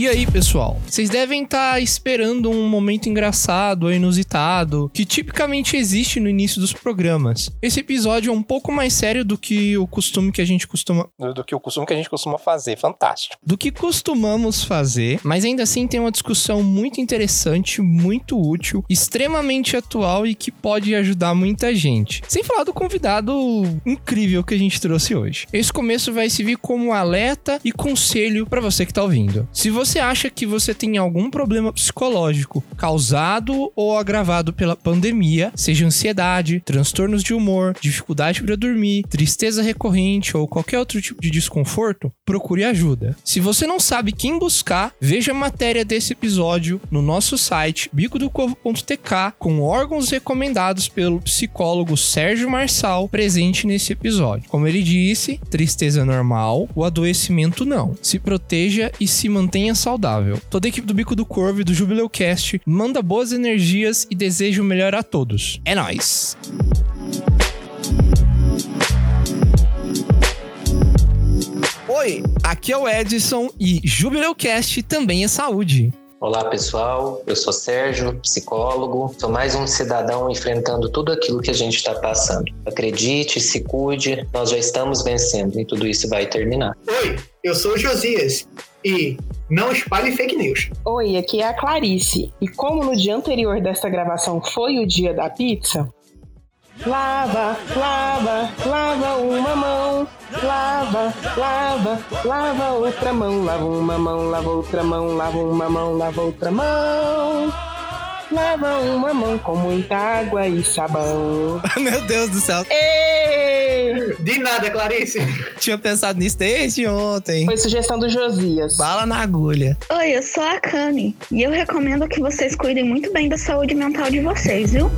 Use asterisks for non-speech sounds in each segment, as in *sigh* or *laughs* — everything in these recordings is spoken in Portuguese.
E aí, pessoal? Vocês devem estar tá esperando um momento engraçado ou inusitado que tipicamente existe no início dos programas. Esse episódio é um pouco mais sério do que o costume que a gente costuma do que o costume que a gente costuma fazer, fantástico. Do que costumamos fazer, mas ainda assim tem uma discussão muito interessante, muito útil, extremamente atual e que pode ajudar muita gente. Sem falar do convidado incrível que a gente trouxe hoje. Esse começo vai servir como alerta e conselho para você que tá ouvindo. Se você você acha que você tem algum problema psicológico causado ou agravado pela pandemia, seja ansiedade, transtornos de humor, dificuldade para dormir, tristeza recorrente ou qualquer outro tipo de desconforto, procure ajuda. Se você não sabe quem buscar, veja a matéria desse episódio no nosso site bicodocorvo.tk com órgãos recomendados pelo psicólogo Sérgio Marçal presente nesse episódio. Como ele disse, tristeza normal, o adoecimento não. Se proteja e se mantenha saudável. Toda a equipe do Bico do Corvo e do Jubileu Cast manda boas energias e deseja o melhor a todos. É nóis! Oi, aqui é o Edson e Jubileu Cast também é saúde. Olá pessoal, eu sou Sérgio, psicólogo. Sou mais um cidadão enfrentando tudo aquilo que a gente está passando. Acredite, se cuide, nós já estamos vencendo e tudo isso vai terminar. Oi, eu sou o Josias e não espalhe fake news. Oi, aqui é a Clarice. E como no dia anterior dessa gravação foi o dia da pizza, lava, lava, lava uma mão, lava, lava, lava outra mão, lava uma mão, lava outra mão, lava uma mão, lava outra mão. Lava uma mão com muita água e sabão. *laughs* Meu Deus do céu. Ei! De nada, Clarice. Tinha pensado nisso desde ontem. Foi sugestão do Josias. Bala na agulha. Oi, eu sou a Kami. E eu recomendo que vocês cuidem muito bem da saúde mental de vocês, viu?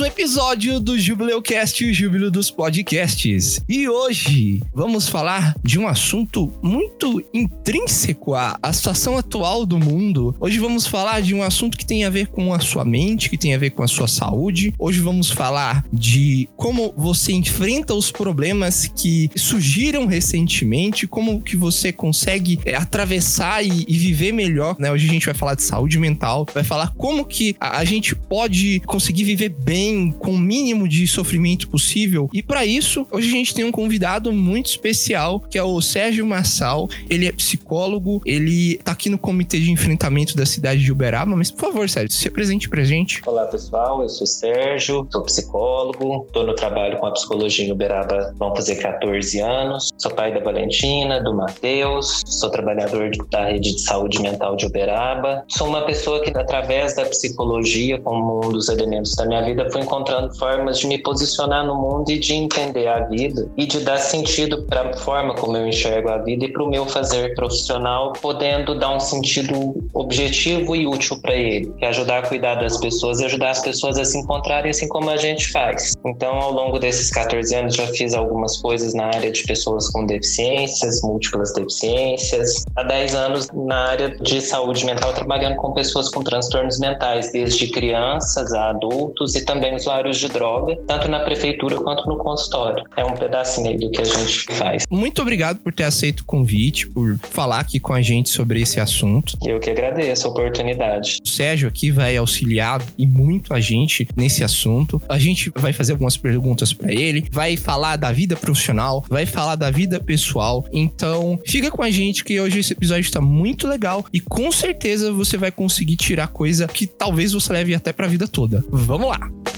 Um episódio do Jubileu Cast, o Júbilo dos Podcasts. E hoje vamos falar de um assunto muito intrínseco à, à situação atual do mundo. Hoje vamos falar de um assunto que tem a ver com a sua mente, que tem a ver com a sua saúde. Hoje vamos falar de como você enfrenta os problemas que surgiram recentemente, como que você consegue é, atravessar e, e, viver melhor, né? Hoje a gente vai falar de saúde mental, vai falar como que a, a gente pode conseguir viver bem com o mínimo de sofrimento possível. E para isso, hoje a gente tem um convidado muito especial, que é o Sérgio Massal. Ele é psicólogo, ele tá aqui no comitê de enfrentamento da cidade de Uberaba, mas por favor, Sérgio, se apresente pra gente. Olá, pessoal, eu sou Sérgio, sou psicólogo, tô no trabalho com a psicologia em Uberaba, vão fazer 14 anos. Sou pai da Valentina, do Matheus, sou trabalhador da rede de saúde mental de Uberaba. Sou uma pessoa que através da psicologia como um dos elementos da minha vida, encontrando formas de me posicionar no mundo e de entender a vida e de dar sentido para a forma como eu enxergo a vida e para o meu fazer profissional, podendo dar um sentido objetivo e útil para ele, que é ajudar a cuidar das pessoas e ajudar as pessoas a se encontrarem assim como a gente faz. Então, ao longo desses 14 anos, já fiz algumas coisas na área de pessoas com deficiências, múltiplas deficiências. Há 10 anos na área de saúde mental, trabalhando com pessoas com transtornos mentais, desde criança crianças a adultos e também usuários de droga, tanto na prefeitura quanto no consultório. É um pedacinho aí do que a gente faz. Muito obrigado por ter aceito o convite, por falar aqui com a gente sobre esse assunto. Eu que agradeço a oportunidade. O Sérgio aqui vai auxiliar e muito a gente nesse assunto. A gente vai fazer algumas perguntas para ele, vai falar da vida profissional, vai falar da vida pessoal. Então, fica com a gente que hoje esse episódio está muito legal e com certeza você vai conseguir tirar coisa que talvez você leve até pra vida toda. Vamos lá!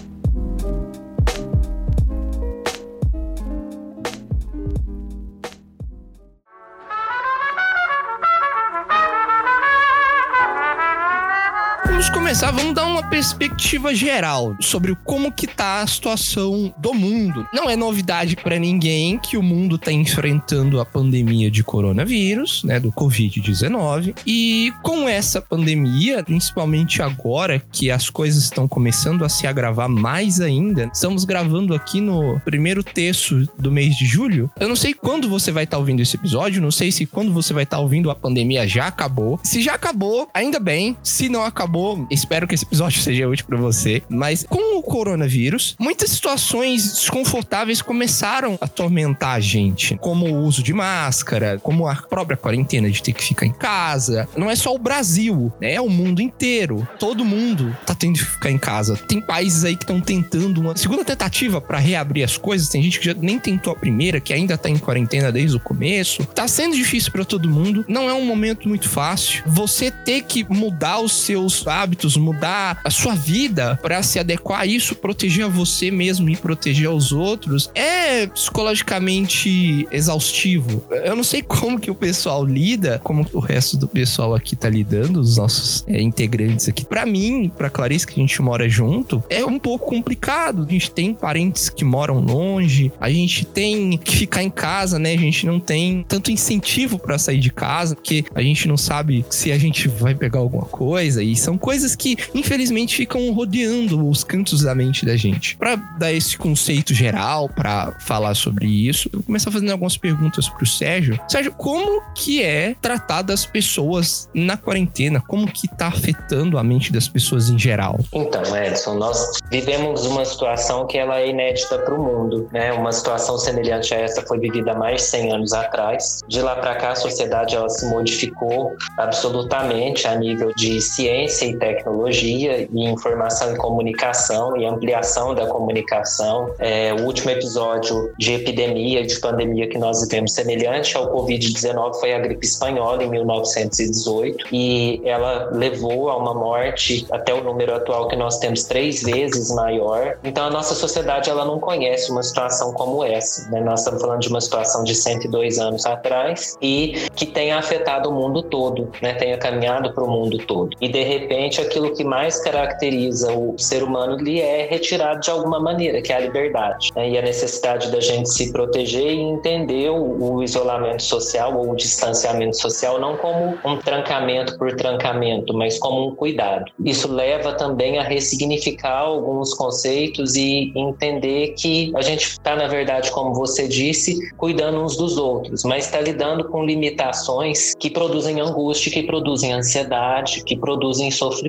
Vamos começar, vamos dar uma perspectiva geral sobre como que tá a situação do mundo. Não é novidade para ninguém que o mundo tá enfrentando a pandemia de coronavírus, né, do COVID-19, e com essa pandemia, principalmente agora que as coisas estão começando a se agravar mais ainda, estamos gravando aqui no primeiro terço do mês de julho. Eu não sei quando você vai estar tá ouvindo esse episódio, não sei se quando você vai estar tá ouvindo a pandemia já acabou. Se já acabou, ainda bem. Se não acabou, espero que esse episódio *laughs* seja útil para você. Mas com o coronavírus, muitas situações desconfortáveis começaram a atormentar a gente, como o uso de máscara, como a própria quarentena de ter que ficar em casa. Não é só o Brasil, né? é o mundo inteiro. Todo mundo tá tendo que ficar em casa. Tem países aí que estão tentando uma segunda tentativa para reabrir as coisas. Tem gente que já nem tentou a primeira, que ainda tá em quarentena desde o começo. Tá sendo difícil para todo mundo. Não é um momento muito fácil. Você ter que mudar os seus hábitos, mudar a sua vida para se adequar a isso, proteger a você mesmo e proteger aos outros, é psicologicamente exaustivo. Eu não sei como que o pessoal lida, como o resto do pessoal aqui tá lidando, os nossos é, integrantes aqui. Para mim, para Clarice, que a gente mora junto, é um pouco complicado. A gente tem parentes que moram longe, a gente tem que ficar em casa, né? A gente não tem tanto incentivo para sair de casa, porque a gente não sabe se a gente vai pegar alguma coisa. E são coisas que, infelizmente, ficam rodeando os cantos da mente da gente. Para dar esse conceito geral, para falar sobre isso, eu vou começar fazendo algumas perguntas pro Sérgio. Sérgio, como que é tratar das pessoas na quarentena? Como que tá afetando a mente das pessoas em geral? Então, Edson, nós vivemos uma situação que ela é inédita para o mundo, né? Uma situação semelhante a essa foi vivida há mais de 100 anos atrás. De lá para cá, a sociedade ela se modificou absolutamente a nível de ciência e tecnologia e informação e comunicação e ampliação da comunicação. É, o último episódio de epidemia, de pandemia que nós vivemos semelhante ao Covid-19 foi a gripe espanhola em 1918 e ela levou a uma morte até o número atual que nós temos três vezes maior. Então a nossa sociedade ela não conhece uma situação como essa. Né? Nós estamos falando de uma situação de 102 anos atrás e que tenha afetado o mundo todo, né? tenha caminhado para o mundo todo. E de repente aquilo que mais caracteriza o ser humano lhe é retirado de alguma maneira, que é a liberdade né? e a necessidade da gente se proteger e entender o, o isolamento social ou o distanciamento social não como um trancamento por trancamento, mas como um cuidado. Isso leva também a ressignificar alguns conceitos e entender que a gente está, na verdade, como você disse, cuidando uns dos outros, mas está lidando com limitações que produzem angústia, que produzem ansiedade, que produzem sofrimento.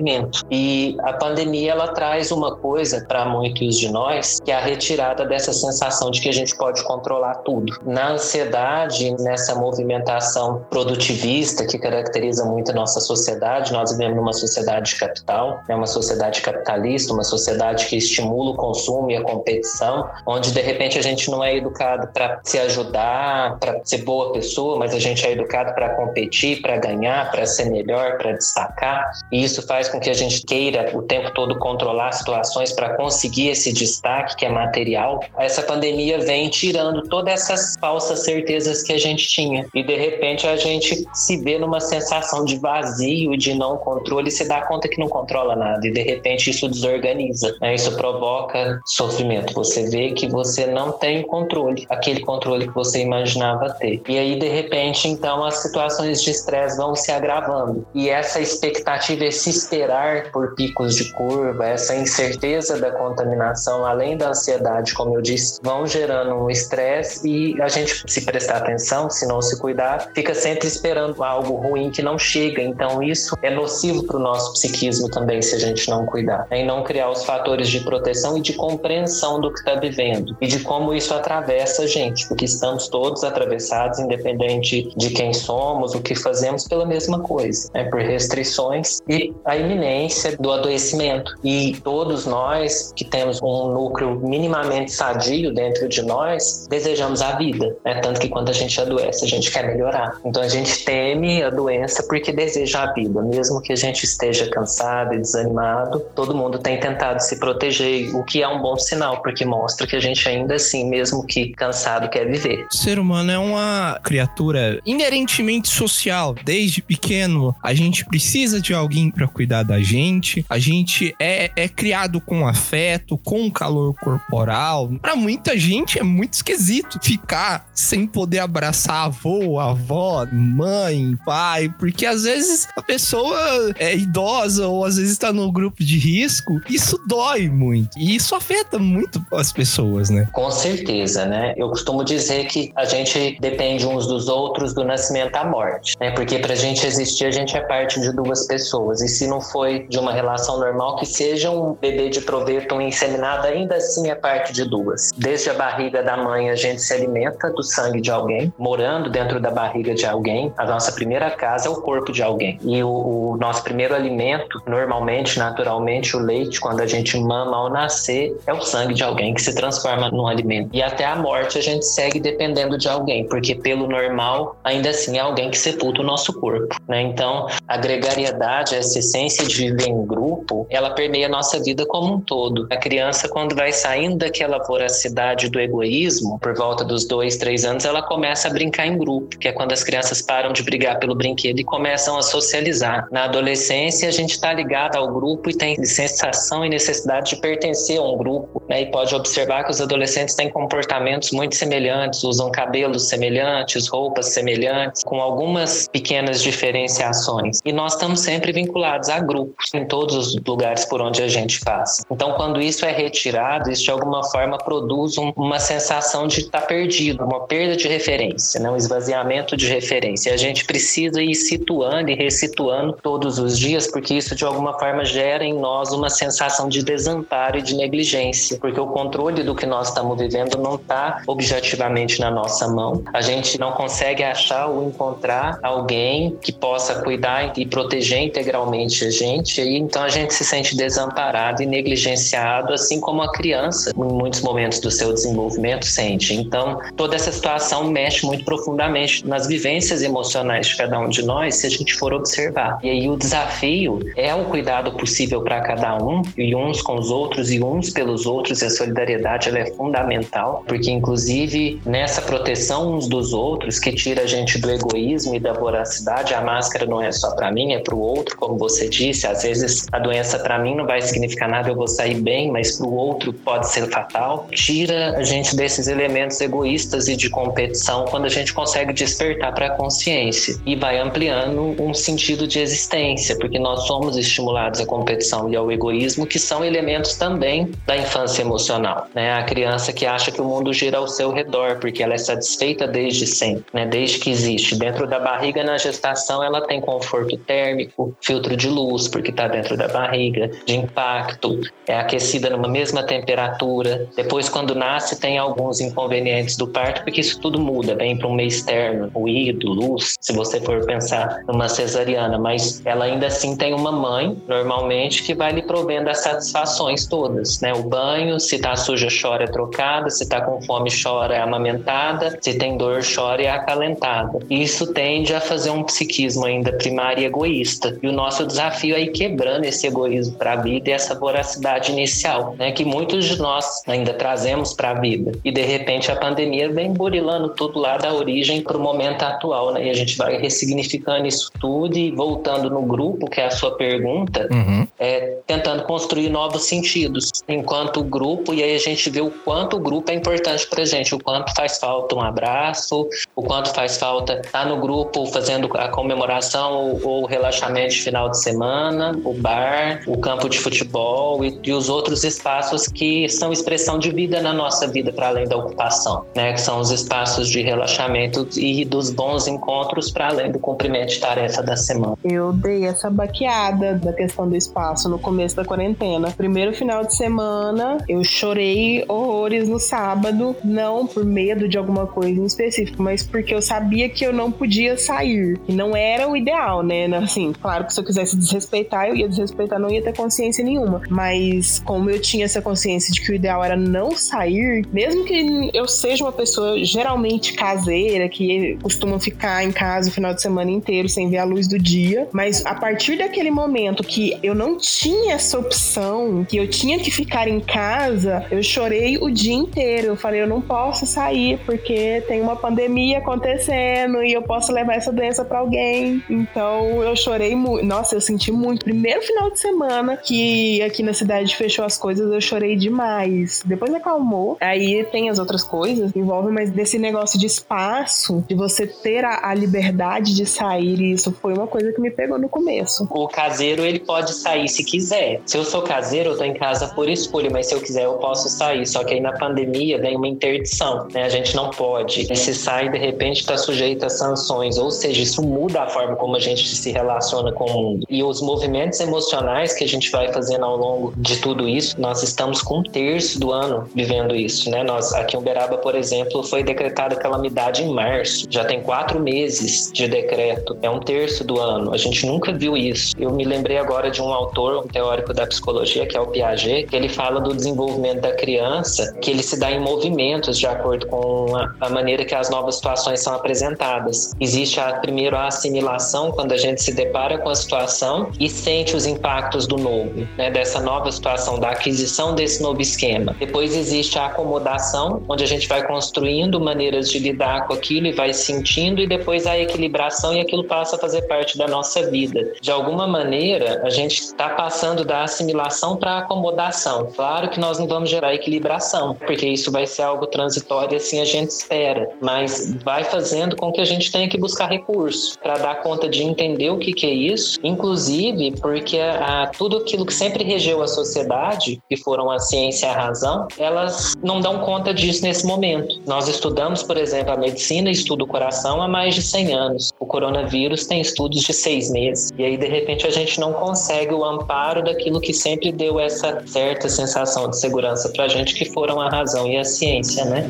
E a pandemia ela traz uma coisa para muitos de nós, que é a retirada dessa sensação de que a gente pode controlar tudo. Na ansiedade, nessa movimentação produtivista que caracteriza muito a nossa sociedade, nós vivemos numa sociedade de capital, é uma sociedade capitalista, uma sociedade que estimula o consumo e a competição, onde de repente a gente não é educado para se ajudar, para ser boa pessoa, mas a gente é educado para competir, para ganhar, para ser melhor, para destacar. E isso faz com que a gente queira o tempo todo controlar situações para conseguir esse destaque que é material. Essa pandemia vem tirando todas essas falsas certezas que a gente tinha. E de repente a gente se vê numa sensação de vazio, de não controle, e se dá conta que não controla nada. E de repente isso desorganiza. Né? Isso provoca sofrimento. Você vê que você não tem controle, aquele controle que você imaginava ter. E aí, de repente, então, as situações de estresse vão se agravando. E essa expectativa, esse esperar por picos de curva, essa incerteza da contaminação, além da ansiedade, como eu disse, vão gerando um estresse e a gente, se prestar atenção, se não se cuidar, fica sempre esperando algo ruim que não chega. Então, isso é nocivo para o nosso psiquismo também, se a gente não cuidar. Em não criar os fatores de proteção e de compreensão do que está vivendo e de como isso atravessa a gente, porque estamos todos atravessados, independente de quem somos, o que fazemos, pela mesma coisa, né? por restrições e a iminência do adoecimento. E todos nós que temos um núcleo minimamente sadio dentro de nós, desejamos a vida, né? tanto que quando a gente adoece, a gente quer melhorar. Então a gente teme a doença porque deseja a vida, mesmo que a gente esteja cansado e desanimado, todo mundo tem tentado se proteger, o que é um bom sinal, porque mostra que a gente ainda assim, mesmo que cansado, quer viver. O ser humano é uma criatura inerentemente social. Desde pequeno, a gente precisa de alguém para cuidar da gente, a gente é, é criado com afeto, com calor corporal. Pra muita gente é muito esquisito ficar sem poder abraçar avô, avó, mãe, pai, porque às vezes a pessoa é idosa ou às vezes tá no grupo de risco, isso dói muito. E isso afeta muito as pessoas, né? Com certeza, né? Eu costumo dizer que a gente depende uns dos outros do nascimento à morte, né? Porque pra gente existir, a gente é parte de duas pessoas. E se não foi de uma relação normal, que seja um bebê de proveito, inseminado, ainda assim é parte de duas. Desde a barriga da mãe, a gente se alimenta do sangue de alguém, morando dentro da barriga de alguém. A nossa primeira casa é o corpo de alguém. E o, o nosso primeiro alimento, normalmente, naturalmente, o leite, quando a gente mama ao nascer, é o sangue de alguém que se transforma num alimento. E até a morte a gente segue dependendo de alguém, porque pelo normal, ainda assim é alguém que sepulta o nosso corpo. Né? Então, a gregariedade, essa essência de viver em grupo, ela permeia a nossa vida como um todo. A criança, quando vai saindo daquela voracidade do egoísmo, por volta dos dois, três anos, ela começa a brincar em grupo, que é quando as crianças param de brigar pelo brinquedo e começam a socializar. Na adolescência, a gente está ligado ao grupo e tem sensação e necessidade de pertencer a um grupo, né? E pode observar que os adolescentes têm comportamentos muito semelhantes, usam cabelos semelhantes, roupas semelhantes, com algumas pequenas diferenciações. E nós estamos sempre vinculados a grupos em todos os lugares por onde a gente passa. Então, quando isso é retirado, isso de alguma forma produz um, uma sensação de estar tá perdido, uma perda de referência, né? um esvaziamento de referência. E a gente precisa ir situando e ressituando todos os dias, porque isso de alguma forma gera em nós uma sensação de desamparo e de negligência, porque o controle do que nós estamos vivendo não está objetivamente na nossa mão. A gente não consegue achar ou encontrar alguém que possa cuidar e proteger integralmente a gente, e então a gente se sente desamparado e negligenciado, assim como a criança, em muitos momentos do seu desenvolvimento, sente. Então, toda essa situação mexe muito profundamente nas vivências emocionais de cada um de nós, se a gente for observar. E aí o desafio é o cuidado possível para cada um, e uns com os outros, e uns pelos outros, e a solidariedade ela é fundamental, porque inclusive nessa proteção uns dos outros, que tira a gente do egoísmo e da voracidade, a máscara não é só para mim, é para o outro, como você disse, às vezes a doença para mim não vai significar nada, eu vou sair bem, mas para o outro pode ser fatal. Tira a gente desses elementos egoístas e de competição quando a gente consegue despertar para a consciência e vai ampliando um sentido de existência, porque nós somos estimulados à competição e ao egoísmo, que são elementos também da infância emocional. Né? A criança que acha que o mundo gira ao seu redor, porque ela é satisfeita desde sempre, né? desde que existe. Dentro da barriga, na gestação, ela tem conforto térmico, filtro de luz, porque está dentro da barriga, de impacto, é aquecida numa mesma temperatura. Depois, quando nasce, tem alguns inconvenientes do parto, porque isso tudo muda, vem para um meio externo, ruído, luz, se você for pensar numa cesariana, mas ela ainda assim tem uma mãe, normalmente, que vai lhe provendo as satisfações todas, né? O banho, se tá suja, chora, é trocada, se tá com fome, chora, é amamentada, se tem dor, chora, é acalentada. Isso tende a fazer um psiquismo ainda primário e egoísta. E o nosso desafio é ir quebrando esse egoísmo para a vida e essa voracidade inicial, né? Que muitos de nós ainda trazemos para a vida. E de repente a pandemia vem burilando tudo lá da origem para o momento atual, né? E a gente vai ressignificando isso tudo e voltando no grupo, que é a sua pergunta, Uhum. é, tentando construir novos sentidos enquanto grupo, e aí a gente vê o quanto o grupo é importante pra gente, o quanto faz falta um abraço, o quanto faz falta estar no grupo fazendo a comemoração ou, ou o relaxamento de final de semana, o bar, o campo de futebol e, e os outros espaços que são expressão de vida na nossa vida, para além da ocupação, né? Que são os espaços de relaxamento e dos bons encontros, para além do cumprimento de tarefa da semana. Eu dei essa baqueada da questão do espaço no começo da quarentena. Primeiro final de semana, eu chorei horrores no sábado, não por medo de alguma coisa em específico, mas porque eu sabia que eu não podia sair. E não era o ideal, né? Assim, claro que se eu quisesse desrespeitar, eu ia desrespeitar, não ia ter consciência nenhuma. Mas como eu tinha essa consciência de que o ideal era não sair, mesmo que eu seja uma pessoa geralmente caseira, que costuma ficar em casa o final de semana inteiro sem ver a luz do dia, mas a partir daquele momento que eu não tinha essa opção, que eu tinha que ficar em casa, eu chorei o dia inteiro. Eu falei, eu não posso sair porque tem uma pandemia acontecendo e eu posso levar essa doença para alguém. Então eu chorei muito. Nossa, eu senti muito muito. Primeiro final de semana que aqui na cidade fechou as coisas, eu chorei demais. Depois acalmou. Aí tem as outras coisas que envolvem, mas desse negócio de espaço, de você ter a, a liberdade de sair, isso foi uma coisa que me pegou no começo. O caseiro, ele pode sair se quiser. Se eu sou caseiro, eu tô em casa por escolha, mas se eu quiser, eu posso sair. Só que aí na pandemia vem uma interdição, né? A gente não pode. E se sai, de repente, está sujeito a sanções. Ou seja, isso muda a forma como a gente se relaciona com o mundo. E os movimentos emocionais que a gente vai fazendo ao longo de tudo isso, nós estamos com um terço do ano vivendo isso, né? Nós, aqui em Uberaba, por exemplo, foi decretada calamidade em março. Já tem quatro meses de decreto. É um terço do ano. A gente nunca viu isso. Eu me lembrei agora de um autor, um teórico da psicologia, que é o Piaget, que ele fala do desenvolvimento da criança, que ele se dá em movimentos de acordo com a, a maneira que as novas situações são apresentadas. Existe a, primeiro a assimilação, quando a gente se depara com a situação e sente os impactos do novo, né, dessa nova situação, da aquisição desse novo esquema. Depois existe a acomodação, onde a gente vai construindo maneiras de lidar com aquilo e vai sentindo, e depois a equilibração, e aquilo passa a fazer parte da nossa vida. De alguma maneira, a gente está passando da assimilação para a acomodação. Claro que nós não vamos gerar equilibração, porque isso vai ser algo transitório assim a gente espera, mas vai fazendo com que a gente tenha que buscar recursos para dar conta de entender o que, que é isso, inclusive porque a, tudo aquilo que sempre regeu a sociedade, que foram a ciência e a razão, elas não dão conta disso nesse momento. Nós estudamos, por exemplo, a medicina estuda o coração há mais de 100 anos. O coronavírus tem estudos de seis meses. E aí, de repente, a gente não consegue o amparo daquilo que sempre deu essa certa sensação de segurança para a gente, que foram a razão e a ciência, né?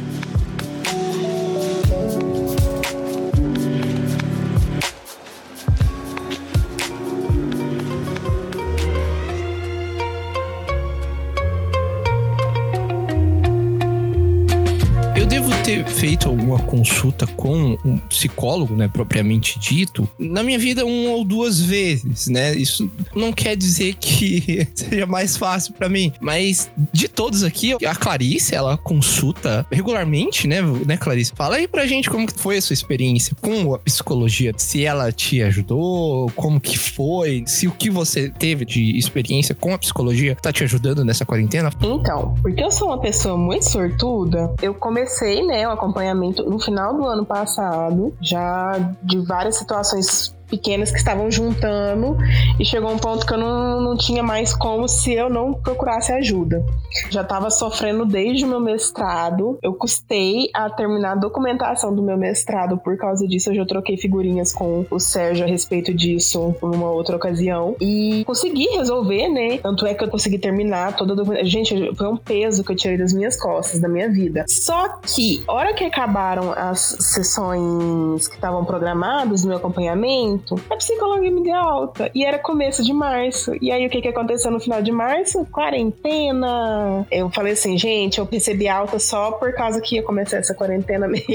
Feito alguma consulta com um psicólogo, né, propriamente dito, na minha vida uma ou duas vezes, né? Isso não quer dizer que *laughs* seja mais fácil para mim, mas de todos aqui, a Clarice, ela consulta regularmente, né, né, Clarice? Fala aí pra gente como foi a sua experiência com a psicologia, se ela te ajudou, como que foi, se o que você teve de experiência com a psicologia tá te ajudando nessa quarentena? Então, porque eu sou uma pessoa muito sortuda, eu comecei, né, o acompanhamento no final do ano passado, já de várias situações pequenas que estavam juntando e chegou um ponto que eu não, não tinha mais como se eu não procurasse ajuda. Já estava sofrendo desde o meu mestrado. Eu custei a terminar a documentação do meu mestrado por causa disso. Eu já troquei figurinhas com o Sérgio a respeito disso numa outra ocasião e consegui resolver, né? Tanto é que eu consegui terminar toda a documentação. Gente, foi um peso que eu tirei das minhas costas, da minha vida. Só que, hora que acabaram as sessões que estavam programadas no meu acompanhamento, a psicóloga me deu alta. E era começo de março. E aí o que, que aconteceu no final de março? Quarentena. Eu falei assim, gente, eu recebi alta só por causa que ia começar essa quarentena *laughs* mesmo.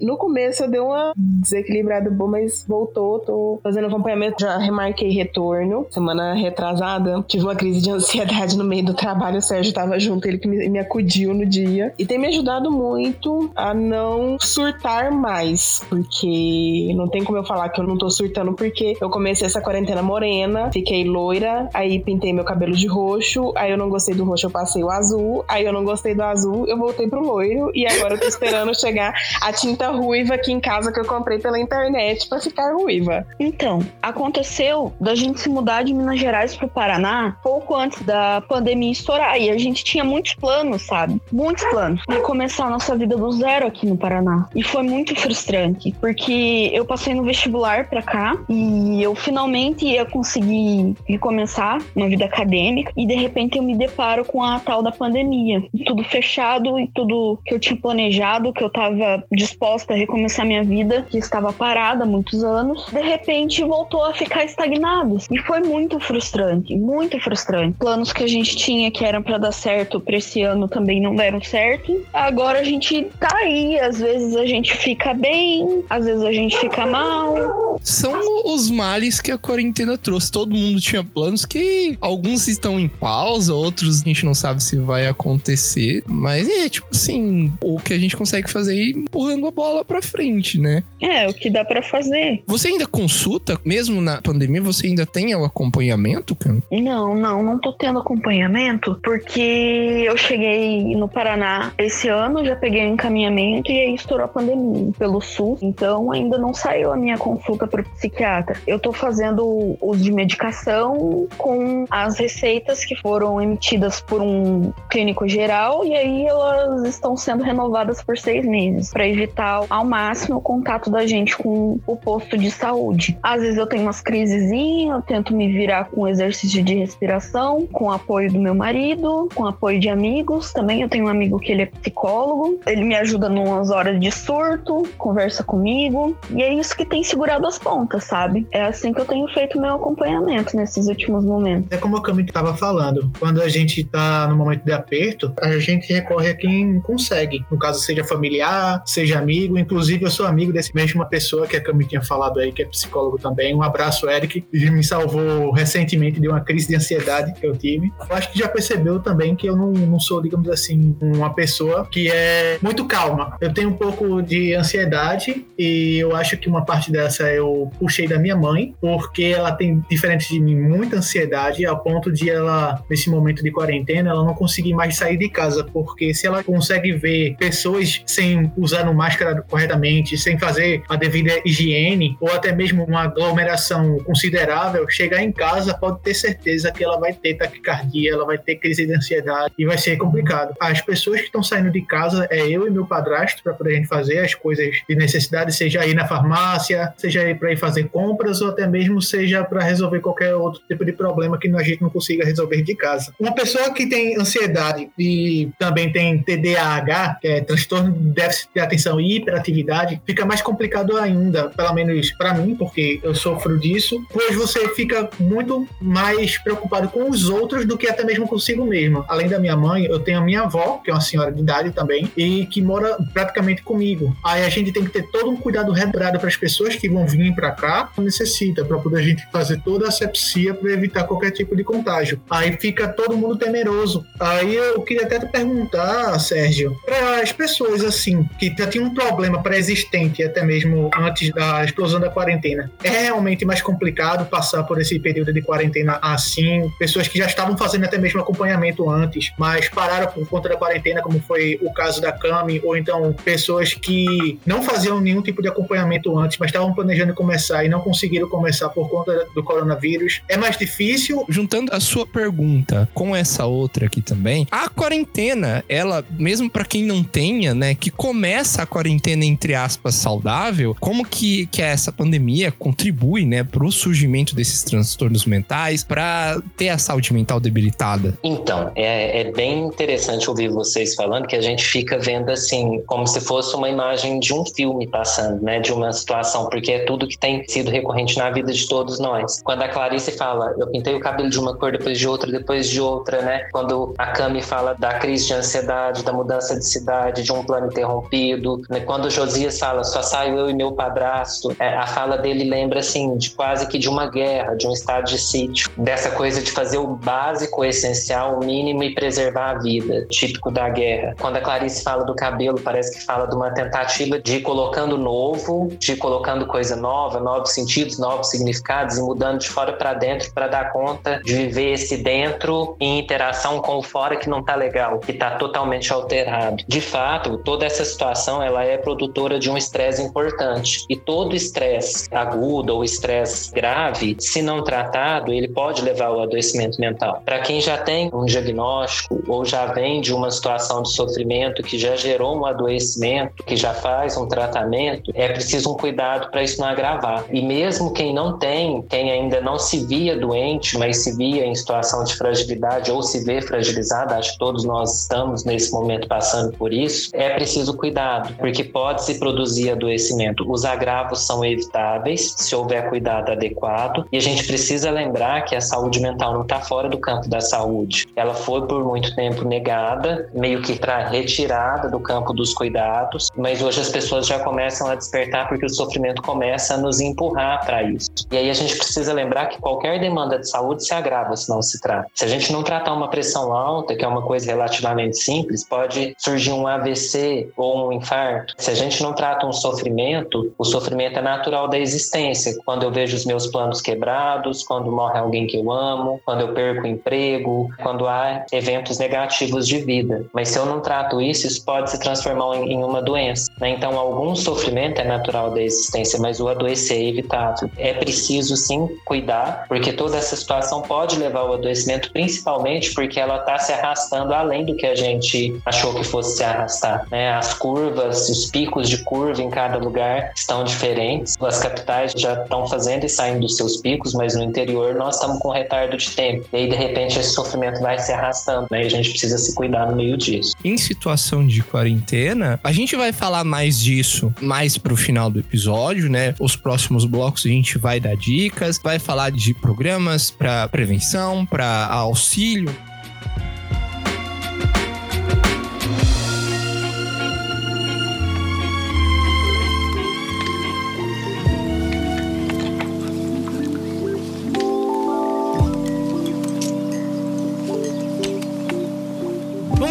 No começo eu dei uma desequilibrada boa, mas voltou, tô fazendo acompanhamento, já remarquei retorno. Semana retrasada, tive uma crise de ansiedade no meio do trabalho, o Sérgio tava junto, ele que me, me acudiu no dia. E tem me ajudado muito a não surtar mais, porque não tem como eu falar que eu não tô surtando porque eu comecei essa quarentena morena, fiquei loira, aí pintei meu cabelo de roxo, aí eu não gostei do roxo, eu passei o azul, aí eu não gostei do azul, eu voltei pro loiro e agora eu tô esperando *laughs* chegar a tinta ruiva aqui em casa que eu comprei pela internet para ficar ruiva. Então, aconteceu da gente se mudar de Minas Gerais pro Paraná pouco antes da pandemia estourar e a gente tinha muitos planos, sabe? Muitos planos de começar a nossa vida do zero aqui no Paraná. E foi muito frustrante, porque eu passei no vestibular vestibular para cá e eu finalmente ia conseguir recomeçar uma vida acadêmica e de repente eu me deparo com a tal da pandemia. Tudo fechado e tudo que eu tinha planejado, que eu estava disposta a recomeçar minha vida, que estava parada há muitos anos, de repente voltou a ficar estagnado. E foi muito frustrante, muito frustrante. Planos que a gente tinha que eram para dar certo para esse ano também não deram certo. Agora a gente tá aí, às vezes a gente fica bem, às vezes a gente fica mal, São os males que a quarentena trouxe. Todo mundo tinha planos que alguns estão em pausa, outros a gente não sabe se vai acontecer. Mas é tipo assim, o que a gente consegue fazer é ir empurrando a bola pra frente, né? É, o que dá pra fazer. Você ainda consulta, mesmo na pandemia, você ainda tem o acompanhamento, cara? Não, não, não tô tendo acompanhamento, porque eu cheguei no Paraná esse ano, já peguei o encaminhamento e aí estourou a pandemia pelo SUS. Então ainda não saiu a minha consulta pro psiquiatra. Eu tô fazendo uso de medicação com as receitas que foram emitidas por um clínico geral e aí elas estão sendo renovadas por seis meses para evitar ao máximo o contato da gente com o posto de saúde. Às vezes eu tenho umas crisezinhas, eu tento me virar com exercício de respiração, com apoio do meu marido, com apoio de amigos. Também eu tenho um amigo que ele é psicólogo, ele me ajuda numas horas de surto, conversa comigo e é isso que tem segurado as pontas, sabe? É assim que eu tenho feito meu acompanhamento nesses últimos momentos. É como o Cami estava falando, quando a gente está no momento de aperto, a gente recorre a quem consegue. No caso, seja familiar, seja amigo. Inclusive, eu sou amigo desse mesma pessoa que a Cami tinha falado aí, que é psicólogo também. Um abraço, Eric. Ele me salvou recentemente de uma crise de ansiedade que eu tive. Eu acho que já percebeu também que eu não, não sou, digamos assim, uma pessoa que é muito calma. Eu tenho um pouco de ansiedade e eu acho que uma parte dessa eu puxei da minha mãe, porque ela tem, diferente de mim, muita ansiedade, ao ponto de ela, nesse momento de quarentena, ela não conseguir mais sair de casa, porque se ela consegue ver pessoas sem usar máscara corretamente, sem fazer a devida higiene, ou até mesmo uma aglomeração considerável, chegar em casa pode ter certeza que ela vai ter taquicardia, ela vai ter crise de ansiedade e vai ser complicado. As pessoas que estão saindo de casa é eu e meu padrasto para poder fazer as coisas de necessidade, seja ir na farmácia, seja ir para ir fazer compras ou até mesmo seja para resolver qualquer outro tipo de problema que a gente não consiga resolver de casa. Uma pessoa que tem ansiedade e também tem TDAH, que é transtorno de déficit de atenção e hiperatividade, fica mais complicado ainda, pelo menos para mim, porque eu sofro disso, pois você fica muito mais preocupado com os outros do que até mesmo consigo mesmo. Além da minha mãe, eu tenho a minha avó, que é uma senhora de idade também, e que mora praticamente comigo. Aí a gente tem que ter todo um cuidado redobrado para as pessoas que vão vir para cá, necessita, para poder a gente fazer toda a asepsia para evitar qualquer tipo de contágio. Aí fica todo mundo temeroso. Aí eu queria até te perguntar, Sérgio, para as pessoas assim, que já tinham um problema pré-existente até mesmo antes da explosão da quarentena, é realmente mais complicado passar por esse período de quarentena assim? Pessoas que já estavam fazendo até mesmo acompanhamento antes, mas pararam por conta da quarentena, como foi o caso da Cami, ou então pessoas que não faziam nenhum tipo de acompanhamento antes, mas estavam planejando começar e não conseguiram começar por conta do coronavírus. É mais difícil. Juntando a sua pergunta com essa outra aqui também, a quarentena, ela, mesmo para quem não tenha, né, que começa a quarentena entre aspas saudável, como que, que essa pandemia contribui, né, pro surgimento desses transtornos mentais, para ter a saúde mental debilitada? Então, é, é bem interessante ouvir vocês falando que a gente fica vendo assim, como se fosse uma imagem de um filme passando, né, de uma situação, porque é tudo que tem sido recorrente na vida de todos nós. Quando a Clarice fala, eu pintei o cabelo de uma cor depois de outra, depois de outra, né? Quando a Cami fala da crise de ansiedade, da mudança de cidade, de um plano interrompido, né? quando o Josias fala, só saio eu e meu padrasto, é, a fala dele lembra assim de quase que de uma guerra, de um estado de sítio, dessa coisa de fazer o básico, o essencial, o mínimo e preservar a vida, típico da guerra. Quando a Clarice fala do cabelo, parece que fala de uma tentativa de ir colocando novo, de ir colocando coisa nova, novos sentidos, novos significados e mudando de fora para dentro para dar conta de viver esse dentro em interação com o fora que não tá legal, que tá totalmente alterado. De fato, toda essa situação ela é produtora de um estresse importante e todo estresse agudo ou estresse grave, se não tratado, ele pode levar ao adoecimento mental. Para quem já tem um diagnóstico ou já vem de uma situação de sofrimento que já gerou um adoecimento, que já faz um tratamento, é preciso um cuidado para isso não agravar. E mesmo quem não tem, quem ainda não se via doente, mas se via em situação de fragilidade ou se vê fragilizado, acho que todos nós estamos nesse momento passando por isso, é preciso cuidado, porque pode se produzir adoecimento. Os agravos são evitáveis se houver cuidado adequado, e a gente precisa lembrar que a saúde mental não está fora do campo da saúde. Ela foi por muito tempo negada, meio que para retirada do campo dos cuidados, mas hoje as pessoas já começam a despertar porque o sofrimento começa começa a nos empurrar para isso. E aí a gente precisa lembrar que qualquer demanda de saúde se agrava se não se trata. Se a gente não tratar uma pressão alta, que é uma coisa relativamente simples, pode surgir um AVC ou um infarto. Se a gente não trata um sofrimento, o sofrimento é natural da existência. Quando eu vejo os meus planos quebrados, quando morre alguém que eu amo, quando eu perco o emprego, quando há eventos negativos de vida. Mas se eu não trato isso, isso pode se transformar em uma doença. Né? Então, algum sofrimento é natural da existência, mas o adoecer é evitável. É preciso sim cuidar, porque toda essa situação pode levar ao adoecimento, principalmente porque ela está se arrastando além do que a gente achou que fosse se arrastar. Né? As curvas, os picos de curva em cada lugar estão diferentes. As capitais já estão fazendo e saindo dos seus picos, mas no interior nós estamos com retardo de tempo. E aí, de repente, esse sofrimento vai se arrastando, né? E a gente precisa se cuidar no meio disso. Em situação de quarentena, a gente vai falar mais disso mais pro final do episódio, né? Os próximos blocos a gente vai dar dicas, vai falar de programas para prevenção, para auxílio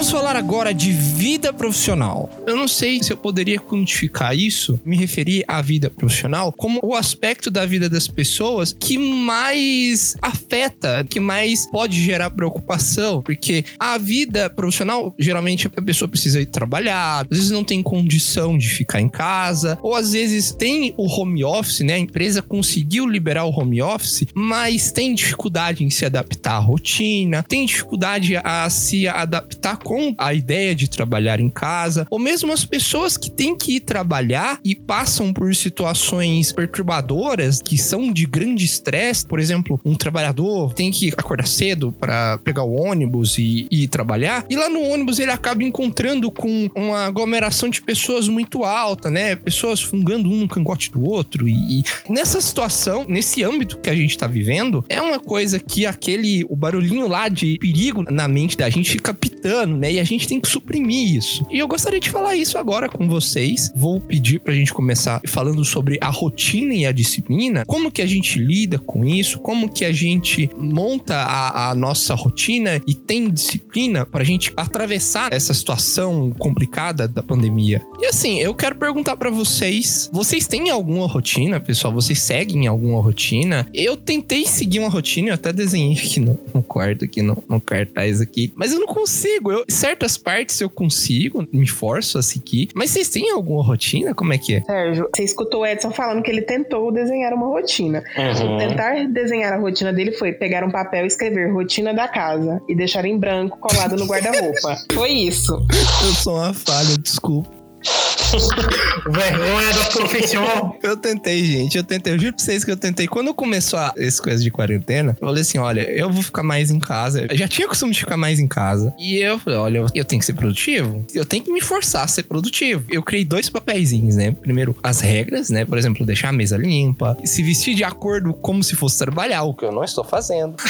Vamos falar agora de vida profissional. Eu não sei se eu poderia quantificar isso, me referir à vida profissional, como o aspecto da vida das pessoas que mais afeta, que mais pode gerar preocupação, porque a vida profissional, geralmente a pessoa precisa ir trabalhar, às vezes não tem condição de ficar em casa, ou às vezes tem o home office, né? A empresa conseguiu liberar o home office, mas tem dificuldade em se adaptar à rotina, tem dificuldade a se adaptar com a ideia de trabalhar em casa, ou mesmo as pessoas que têm que ir trabalhar e passam por situações perturbadoras que são de grande estresse. Por exemplo, um trabalhador tem que acordar cedo para pegar o ônibus e, ir trabalhar, e lá no ônibus ele acaba encontrando com uma aglomeração de pessoas muito alta, né? Pessoas fungando um no cangote do outro. E, e nessa situação, nesse âmbito que a gente tá vivendo, é uma coisa que aquele, o barulhinho lá de perigo na mente da gente fica pitando, né? E a gente tem que suprimir isso. E eu gostaria de falar isso agora com vocês. Vou pedir pra gente começar falando sobre a rotina e a disciplina, como que a gente lida com isso, como que a gente monta a, a nossa rotina e tem disciplina pra gente atravessar essa situação complicada da pandemia. E assim, eu quero perguntar para vocês, vocês têm alguma rotina, pessoal? Vocês seguem alguma rotina? Eu tentei seguir uma rotina, eu até desenhei aqui no, no quarto, aqui no, no cartaz aqui, mas eu não consigo. Eu, certas partes eu consigo, me forço a seguir. Mas vocês têm alguma rotina? Como é que é? Sérgio, você escutou o Edson falando que ele tentou desenhar uma rotina. Uhum. Tentar desenhar a rotina dele foi pegar um papel e escrever rotina da casa e deixar em branco colado no guarda-roupa. *laughs* foi isso. Eu sou uma falha, desculpa. *laughs* Vergonha da profissão. Eu tentei, gente. Eu tentei. Eu juro pra vocês que eu tentei. Quando começou essa coisa de quarentena, eu falei assim: olha, eu vou ficar mais em casa. Eu já tinha costume de ficar mais em casa. E eu falei: olha, eu tenho que ser produtivo. Eu tenho que me forçar a ser produtivo. Eu criei dois papeizinhos, né? Primeiro, as regras, né? Por exemplo, deixar a mesa limpa, se vestir de acordo como se fosse trabalhar. O que eu não estou fazendo. *laughs*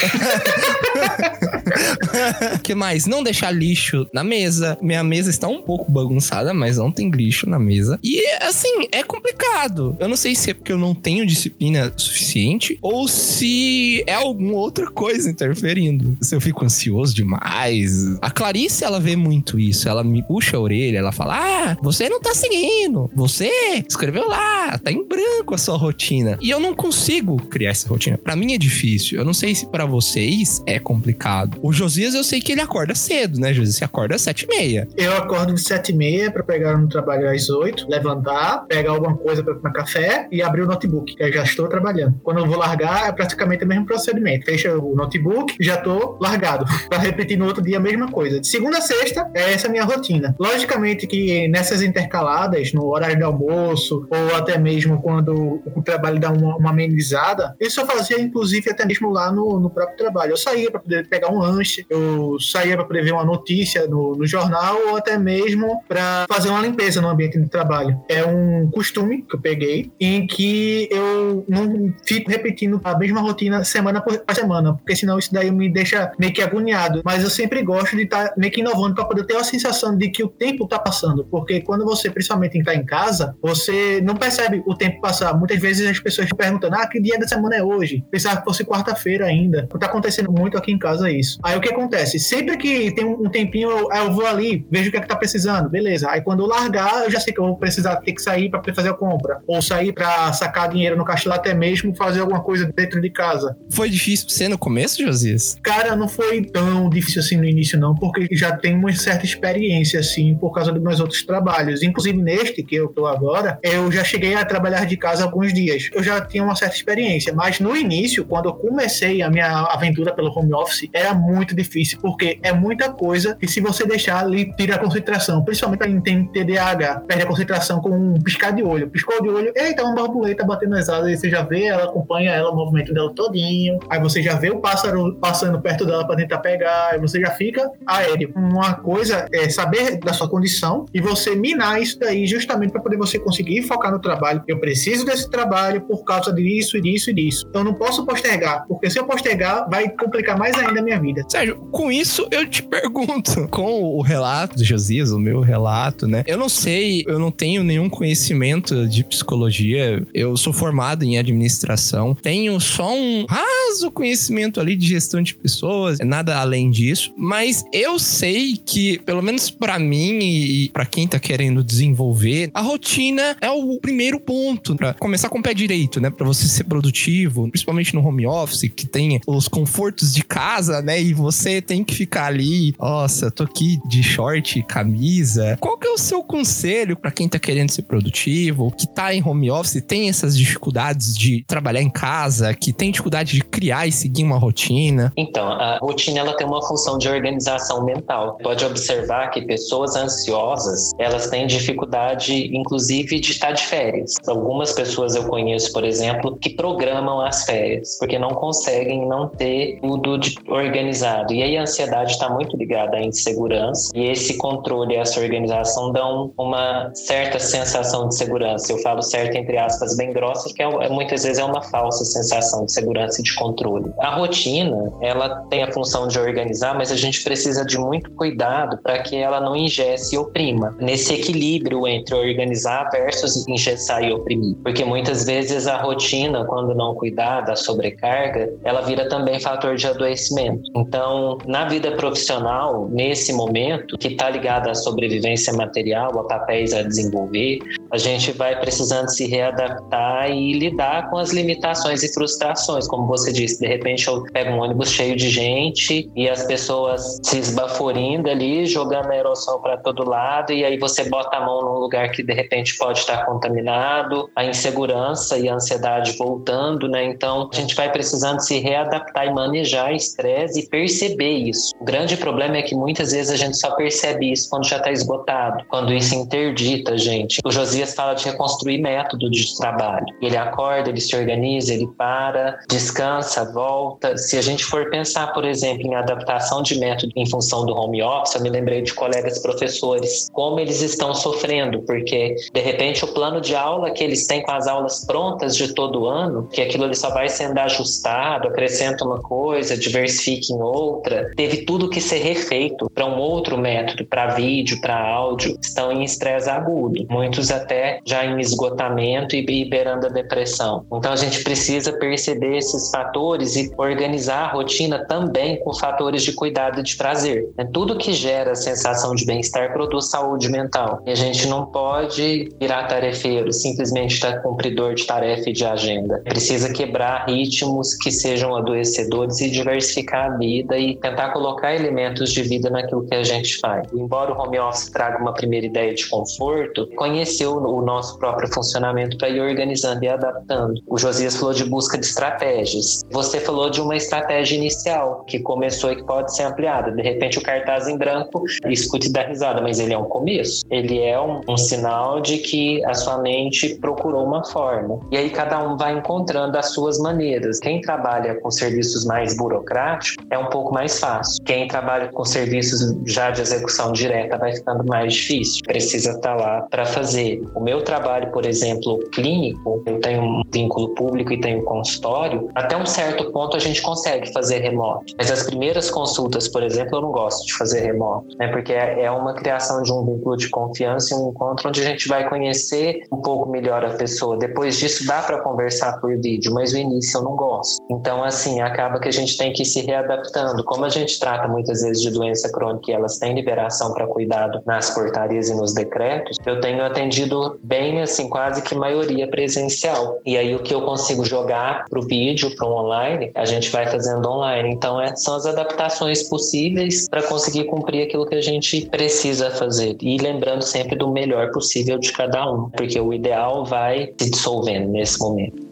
Que mais? Não deixar lixo na mesa. Minha mesa está um pouco bagunçada, mas não tem lixo na mesa. E assim, é complicado. Eu não sei se é porque eu não tenho disciplina suficiente ou se é alguma outra coisa interferindo. Se eu fico ansioso demais. A Clarice, ela vê muito isso. Ela me puxa a orelha, ela fala: Ah, você não tá seguindo. Você escreveu lá, tá em branco a sua rotina. E eu não consigo criar essa rotina. Pra mim é difícil. Eu não sei se pra vocês é complicado. O Josias, eu sei que ele acorda cedo, né, Josias? Você acorda às sete e meia. Eu acordo de 7 e meia pra pegar no trabalho às 8, levantar, pegar alguma coisa pra tomar café e abrir o notebook, eu já estou trabalhando. Quando eu vou largar, é praticamente o mesmo procedimento. Fecha o notebook, já tô largado. *laughs* Pra repetir no outro dia a mesma coisa. De segunda a sexta, é essa minha rotina. Logicamente que nessas intercaladas, no horário do almoço, ou até mesmo quando o trabalho dá uma, uma amenizada, isso eu fazia, inclusive, até mesmo lá no, no próprio trabalho. Eu saía pra poder pegar um lanche, eu saía pra poder ver uma notícia no, no jornal, ou até mesmo pra fazer uma limpeza peso no ambiente de trabalho. É um costume que eu peguei em que eu não fico repetindo a mesma rotina semana por semana, porque senão isso daí me deixa meio que agoniado. Mas eu sempre gosto de estar tá meio que inovando para poder ter a sensação de que o tempo está passando, porque quando você, principalmente, está em casa, você não percebe o tempo passar. Muitas vezes as pessoas perguntam: ah, que dia da semana é hoje? Pensava que fosse quarta-feira ainda. Está acontecendo muito aqui em casa isso. Aí o que acontece? Sempre que tem um tempinho, eu, eu vou ali, vejo o que é que tá precisando, beleza. Aí quando eu largar, eu já sei que eu vou precisar ter que sair para fazer a compra, ou sair para sacar dinheiro no caixa até mesmo fazer alguma coisa dentro de casa. Foi difícil ser no começo, Josias? Cara, não foi tão difícil assim no início, não, porque já tenho uma certa experiência, assim, por causa dos meus outros trabalhos. Inclusive neste que eu tô agora, eu já cheguei a trabalhar de casa alguns dias. Eu já tinha uma certa experiência, mas no início, quando eu comecei a minha aventura pelo home office, era muito difícil, porque é muita coisa e se você deixar ali, tira a concentração. Principalmente quem tem TDAH, perde a concentração com um piscar de olho. Piscou de olho, eita, uma borboleta batendo as asas, e você já vê ela, acompanha ela, o movimento dela todinho. Aí você já vê o pássaro passando perto dela para tentar pegar, e você já fica aéreo. Uma coisa é saber da sua condição e você minar isso daí justamente para poder você conseguir focar no trabalho. Eu preciso desse trabalho por causa disso e disso e disso. Eu não posso postergar, porque se eu postergar, vai complicar mais ainda a minha vida. Sérgio, com isso eu te *laughs* pergunto, com o relato de Josias, o meu relato, né? Eu não sei, eu não tenho nenhum conhecimento de psicologia. Eu sou formado em administração, tenho só um raso conhecimento ali de gestão de pessoas, nada além disso, mas eu sei que, pelo menos para mim e para quem tá querendo desenvolver, a rotina é o primeiro ponto para começar com o pé direito, né? Para você ser produtivo, principalmente no home office, que tem os confortos de casa, né? E você tem que ficar ali, nossa, tô aqui de short, camisa. Qual que é o seu conselho para quem tá querendo ser produtivo, que tá em home office, tem essas dificuldades de trabalhar em casa, que tem dificuldade de criar e seguir uma rotina? Então, a rotina ela tem uma função de organização mental. Pode observar que pessoas ansiosas, elas têm dificuldade, inclusive, de estar de férias. Algumas pessoas eu conheço, por exemplo, que programam as férias, porque não conseguem não ter tudo organizado. E aí a ansiedade está muito ligada à insegurança, e esse controle essa organização dão uma certa sensação de segurança. Eu falo certo entre aspas bem grossas, que é, é, muitas vezes é uma falsa sensação de segurança e de controle. A rotina, ela tem a função de organizar, mas a gente precisa de muito cuidado para que ela não ingesse e oprima. Nesse equilíbrio entre organizar versus engessar e oprimir. Porque muitas vezes a rotina, quando não cuidar da sobrecarga, ela vira também fator de adoecimento. Então, na vida profissional, nesse momento, que está ligado à sobrevivência material, a papéis a desenvolver, a gente vai precisando se readaptar e lidar com as limitações e frustrações. Como você disse, de repente eu pego um ônibus cheio de gente e as pessoas se esbaforindo ali, jogando aerossol para todo lado, e aí você bota a mão num lugar que de repente pode estar contaminado, a insegurança e a ansiedade voltando, né? Então a gente vai precisando se readaptar e manejar estresse e perceber isso. O grande problema é que muitas vezes a gente só percebe isso quando já está esgotado, quando isso interdita a gente. O Josias fala de reconstruir método de trabalho. Ele acorda, ele se organiza, ele para, descansa, volta. Se a gente for pensar, por exemplo, em adaptação de método em função do home office, eu me lembrei de colegas professores, como eles estão sofrendo, porque de repente o plano de aula que eles têm com as aulas prontas de todo ano, que aquilo ali só vai sendo ajustado, acrescenta uma coisa, diversifica em outra, teve tudo que ser refeito para um outro método, para vídeo, para áudio, estão em estresse agudo. Muitos até já em esgotamento e liberando a depressão. Então a gente precisa perceber esses fatores e organizar a rotina também com fatores de cuidado e de prazer. É tudo que gera sensação de bem-estar produz saúde mental. E a gente não pode virar tarefeiro, simplesmente estar cumpridor de tarefa e de agenda. Precisa quebrar ritmos que sejam adoecedores e diversificar a vida e tentar colocar elementos de vida naquilo que a gente faz. Embora o home office traga uma primeira ideia de conforto, conhecer o nosso próprio funcionamento para ir organizando e adaptando. O Josias falou de busca de estratégias. Você falou de uma estratégia inicial que começou e que pode ser ampliada. De repente, o cartaz em branco, escute da risada, mas ele é um começo. Ele é um, um sinal de que a sua mente procurou uma forma. E aí cada um vai encontrando as suas maneiras. Quem trabalha com serviços mais burocráticos é um pouco mais fácil. Quem trabalha com serviços já de execução direta vai ficando mais difícil. Precisa estar lá para fazer. O meu trabalho, por exemplo, clínico, eu tenho um vínculo público e tenho consultório, até um certo ponto a gente consegue fazer remoto. Mas as primeiras consultas, por exemplo, eu não gosto de fazer remoto, né? Porque é, é uma criação de um vínculo de confiança e um encontro onde a gente vai conhecer um pouco melhor a pessoa. Depois disso dá para conversar por vídeo, mas o início eu não gosto. Então, assim, acaba que a gente tem que ir se readaptando. Como a gente trata muitas vezes de doença crônica e elas têm liberação para cuidado nas portarias e nos decretos, eu tenho atendido bem, assim, quase que maioria presencial. E aí o que eu consigo jogar para o vídeo, para o online, a gente vai fazendo online. Então, é, são as adaptações possíveis para conseguir cumprir aquilo que a gente precisa fazer. E lembrando sempre do melhor possível de cada um, porque o ideal vai se dissolvendo nesse momento.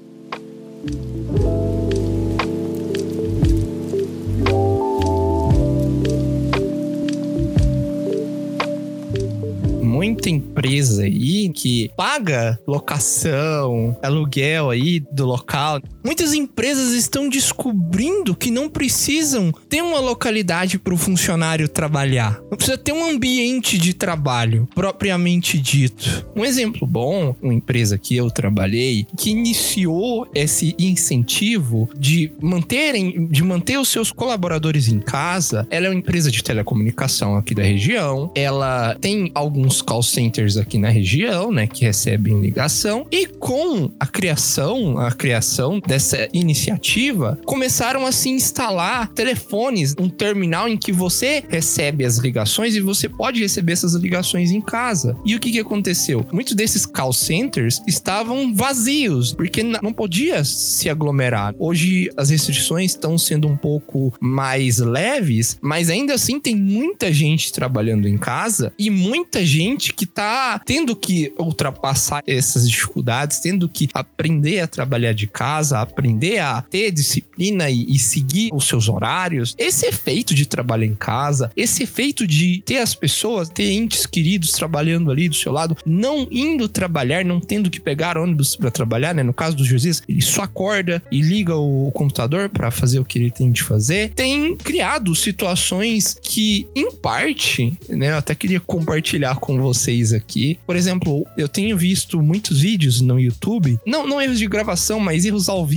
Muita empresa aí que paga locação, aluguel aí do local. Muitas empresas estão descobrindo que não precisam ter uma localidade para o funcionário trabalhar. Não precisa ter um ambiente de trabalho propriamente dito. Um exemplo bom, uma empresa que eu trabalhei, que iniciou esse incentivo de manterem, de manter os seus colaboradores em casa. Ela é uma empresa de telecomunicação aqui da região. Ela tem alguns call centers aqui na região, né, que recebem ligação. E com a criação, a criação dessa iniciativa, começaram a se instalar telefones, um terminal em que você recebe as ligações e você pode receber essas ligações em casa. E o que, que aconteceu? Muitos desses call centers estavam vazios, porque não podia se aglomerar. Hoje as restrições estão sendo um pouco mais leves, mas ainda assim tem muita gente trabalhando em casa e muita gente que tá tendo que ultrapassar essas dificuldades, tendo que aprender a trabalhar de casa, aprender a ter disciplina e, e seguir os seus horários. Esse efeito de trabalho em casa, esse efeito de ter as pessoas, ter entes queridos trabalhando ali do seu lado, não indo trabalhar, não tendo que pegar ônibus para trabalhar, né? No caso do juiz, ele só acorda e liga o computador para fazer o que ele tem de fazer. Tem criado situações que, em parte, né? Eu até queria compartilhar com vocês aqui. Por exemplo, eu tenho visto muitos vídeos no YouTube, não, não erros de gravação, mas erros ao vivo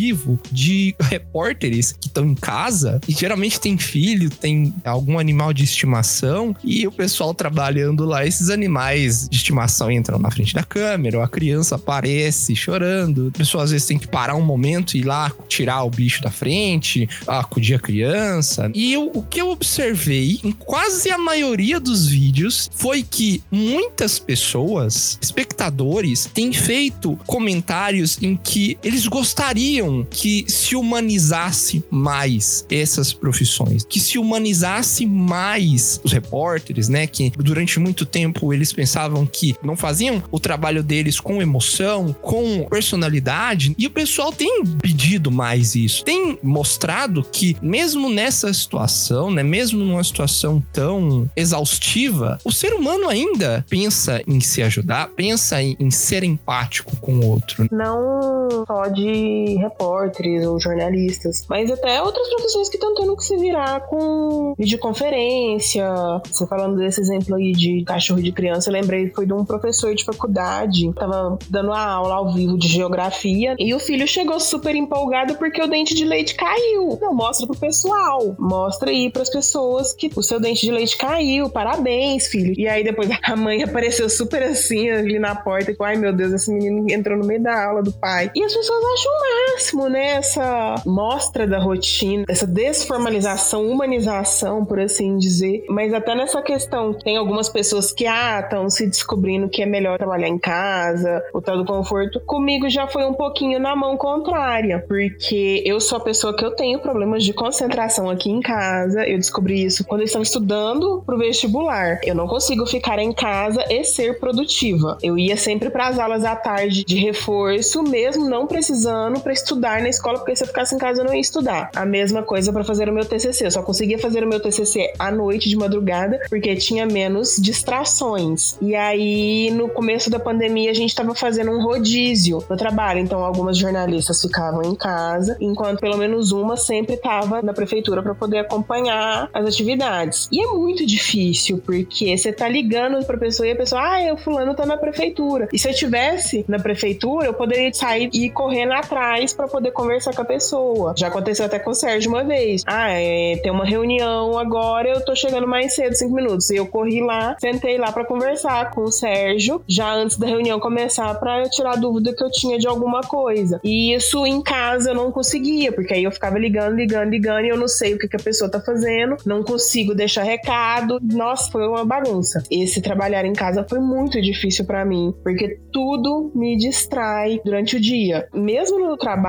de repórteres que estão em casa e geralmente tem filho, tem algum animal de estimação e o pessoal trabalhando lá, esses animais de estimação entram na frente da câmera, ou a criança aparece chorando, a pessoa às vezes tem que parar um momento e ir lá tirar o bicho da frente, acudir a criança. E eu, o que eu observei em quase a maioria dos vídeos foi que muitas pessoas, espectadores, têm feito comentários em que eles gostariam que se humanizasse mais essas profissões, que se humanizasse mais os repórteres, né? Que durante muito tempo eles pensavam que não faziam o trabalho deles com emoção, com personalidade, e o pessoal tem pedido mais isso, tem mostrado que mesmo nessa situação, né? Mesmo numa situação tão exaustiva, o ser humano ainda pensa em se ajudar, pensa em, em ser empático com o outro. Não só de repórteres ou jornalistas, mas até outras profissões que estão tendo que se virar com videoconferência. Você falando desse exemplo aí de cachorro de criança, eu lembrei foi de um professor de faculdade, tava dando a aula ao vivo de geografia e o filho chegou super empolgado porque o dente de leite caiu. Não, mostra pro pessoal, mostra aí pras pessoas que o seu dente de leite caiu, parabéns, filho. E aí depois a mãe apareceu super assim ali na porta, que, ai meu Deus, esse menino entrou no meio da aula do pai. E as pessoas acham o máximo, né? Essa mostra da rotina, essa desformalização, humanização, por assim dizer. Mas até nessa questão, tem algumas pessoas que, ah, estão se descobrindo que é melhor trabalhar em casa, o tal do conforto. Comigo já foi um pouquinho na mão contrária, porque eu sou a pessoa que eu tenho problemas de concentração aqui em casa. Eu descobri isso quando eu estava estudando pro vestibular. Eu não consigo ficar em casa e ser produtiva. Eu ia sempre para as aulas à tarde de reforço, mesmo não precisando para estudar estudar na escola, porque se eu ficasse em casa eu não ia estudar. A mesma coisa para fazer o meu TCC. Eu só conseguia fazer o meu TCC à noite, de madrugada, porque tinha menos distrações. E aí, no começo da pandemia, a gente estava fazendo um rodízio no trabalho. Então, algumas jornalistas ficavam em casa, enquanto pelo menos uma sempre estava na prefeitura para poder acompanhar as atividades. E é muito difícil, porque você tá ligando pra pessoa e a pessoa, ah, o fulano tá na prefeitura. E se eu tivesse na prefeitura, eu poderia sair e ir correndo atrás para poder conversar com a pessoa. Já aconteceu até com o Sérgio uma vez. Ah, é, tem uma reunião agora, eu tô chegando mais cedo, cinco minutos. E eu corri lá, sentei lá para conversar com o Sérgio, já antes da reunião começar, para tirar dúvida que eu tinha de alguma coisa. E isso em casa eu não conseguia, porque aí eu ficava ligando, ligando, ligando, e eu não sei o que, que a pessoa tá fazendo, não consigo deixar recado. Nossa, foi uma bagunça. Esse trabalhar em casa foi muito difícil para mim, porque tudo me distrai durante o dia. Mesmo no trabalho,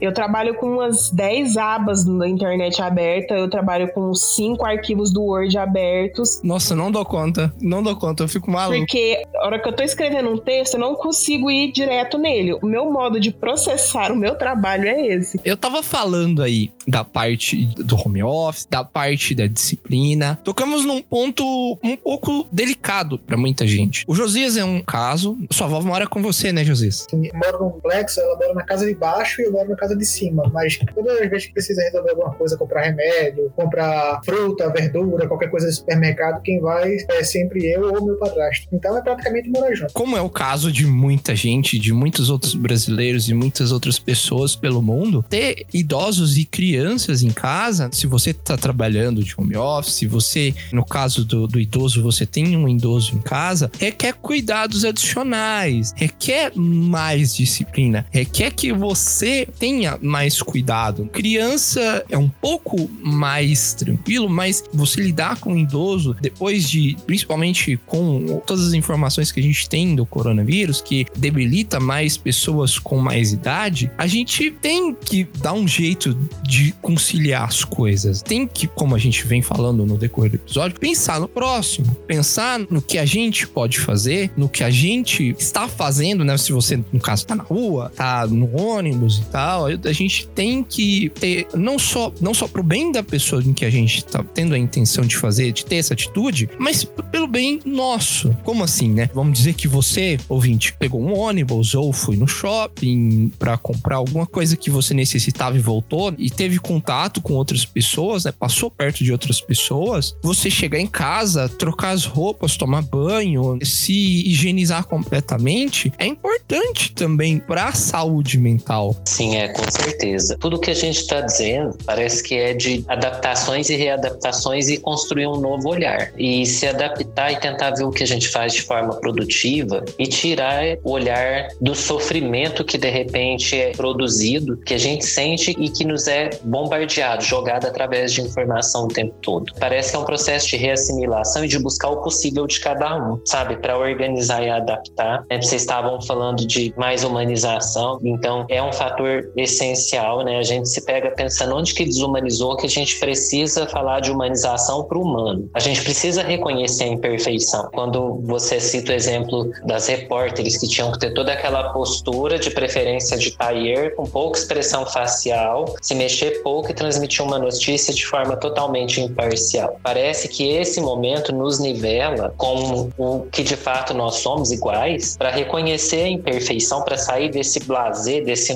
eu trabalho com umas 10 abas na internet aberta, eu trabalho com 5 arquivos do Word abertos. Nossa, não dou conta. Não dou conta, eu fico maluco. Porque a hora que eu tô escrevendo um texto, eu não consigo ir direto nele. O meu modo de processar o meu trabalho é esse. Eu tava falando aí da parte do home office, da parte da disciplina. Tocamos num ponto um pouco delicado para muita gente. O Josias é um caso. Sua avó mora com você, né, Josias? Eu moro num complexo, ela mora na casa de baixo e eu moro na casa de cima. Mas todas as vezes que precisa resolver alguma coisa, comprar remédio, comprar fruta, verdura, qualquer coisa do supermercado, quem vai é sempre eu ou meu padrasto. Então é praticamente morar junto. Como é o caso de muita gente, de muitos outros brasileiros e muitas outras pessoas pelo mundo, ter idosos e crianças em casa, se você tá trabalhando de home office, se você, no caso do, do idoso, você tem um idoso em casa, requer cuidados adicionais, requer mais disciplina, requer que você tenha mais cuidado. Criança é um pouco mais tranquilo, mas você lidar com um idoso depois de, principalmente com todas as informações que a gente tem do coronavírus, que debilita mais pessoas com mais idade, a gente tem que dar um jeito de conciliar as coisas. Tem que, como a gente vem falando no decorrer do episódio, pensar no próximo, pensar no que a gente pode fazer, no que a gente está fazendo, né? Se você, no caso, tá na rua, tá no ônibus e tal, a gente tem que ter, não só, não só pro bem da pessoa em que a gente tá tendo a intenção de fazer, de ter essa atitude, mas pelo bem nosso. Como assim, né? Vamos dizer que você, ouvinte, pegou um ônibus ou foi no shopping para comprar alguma coisa que você necessitava e voltou e teve contato com outras pessoas, né? Passou perto de outras pessoas, você chegar em casa, trocar as roupas, tomar banho, se higienizar completamente, é importante também para a saúde mental. Sim, é, com certeza. Tudo que a gente está dizendo parece que é de adaptações e readaptações e construir um novo olhar. E se adaptar e tentar ver o que a gente faz de forma produtiva e tirar o olhar do sofrimento que de repente é produzido, que a gente sente e que nos é bombardeado, jogado através de informação o tempo todo. Parece que é um processo de reassimilação e de buscar o possível de cada um, sabe? Para organizar e adaptar. Né? Vocês estavam falando de mais humanização, então é um fator essencial, né? A gente se pega pensando onde que desumanizou que a gente precisa falar de humanização para o humano. A gente precisa reconhecer a imperfeição. Quando você cita o exemplo das repórteres que tinham que ter toda aquela postura de preferência de tailleur, com pouca expressão facial, se mexer pouco e transmitir uma notícia de forma totalmente imparcial. Parece que esse momento nos nivela com o que de fato nós somos iguais para reconhecer a imperfeição, para sair desse blazer, desse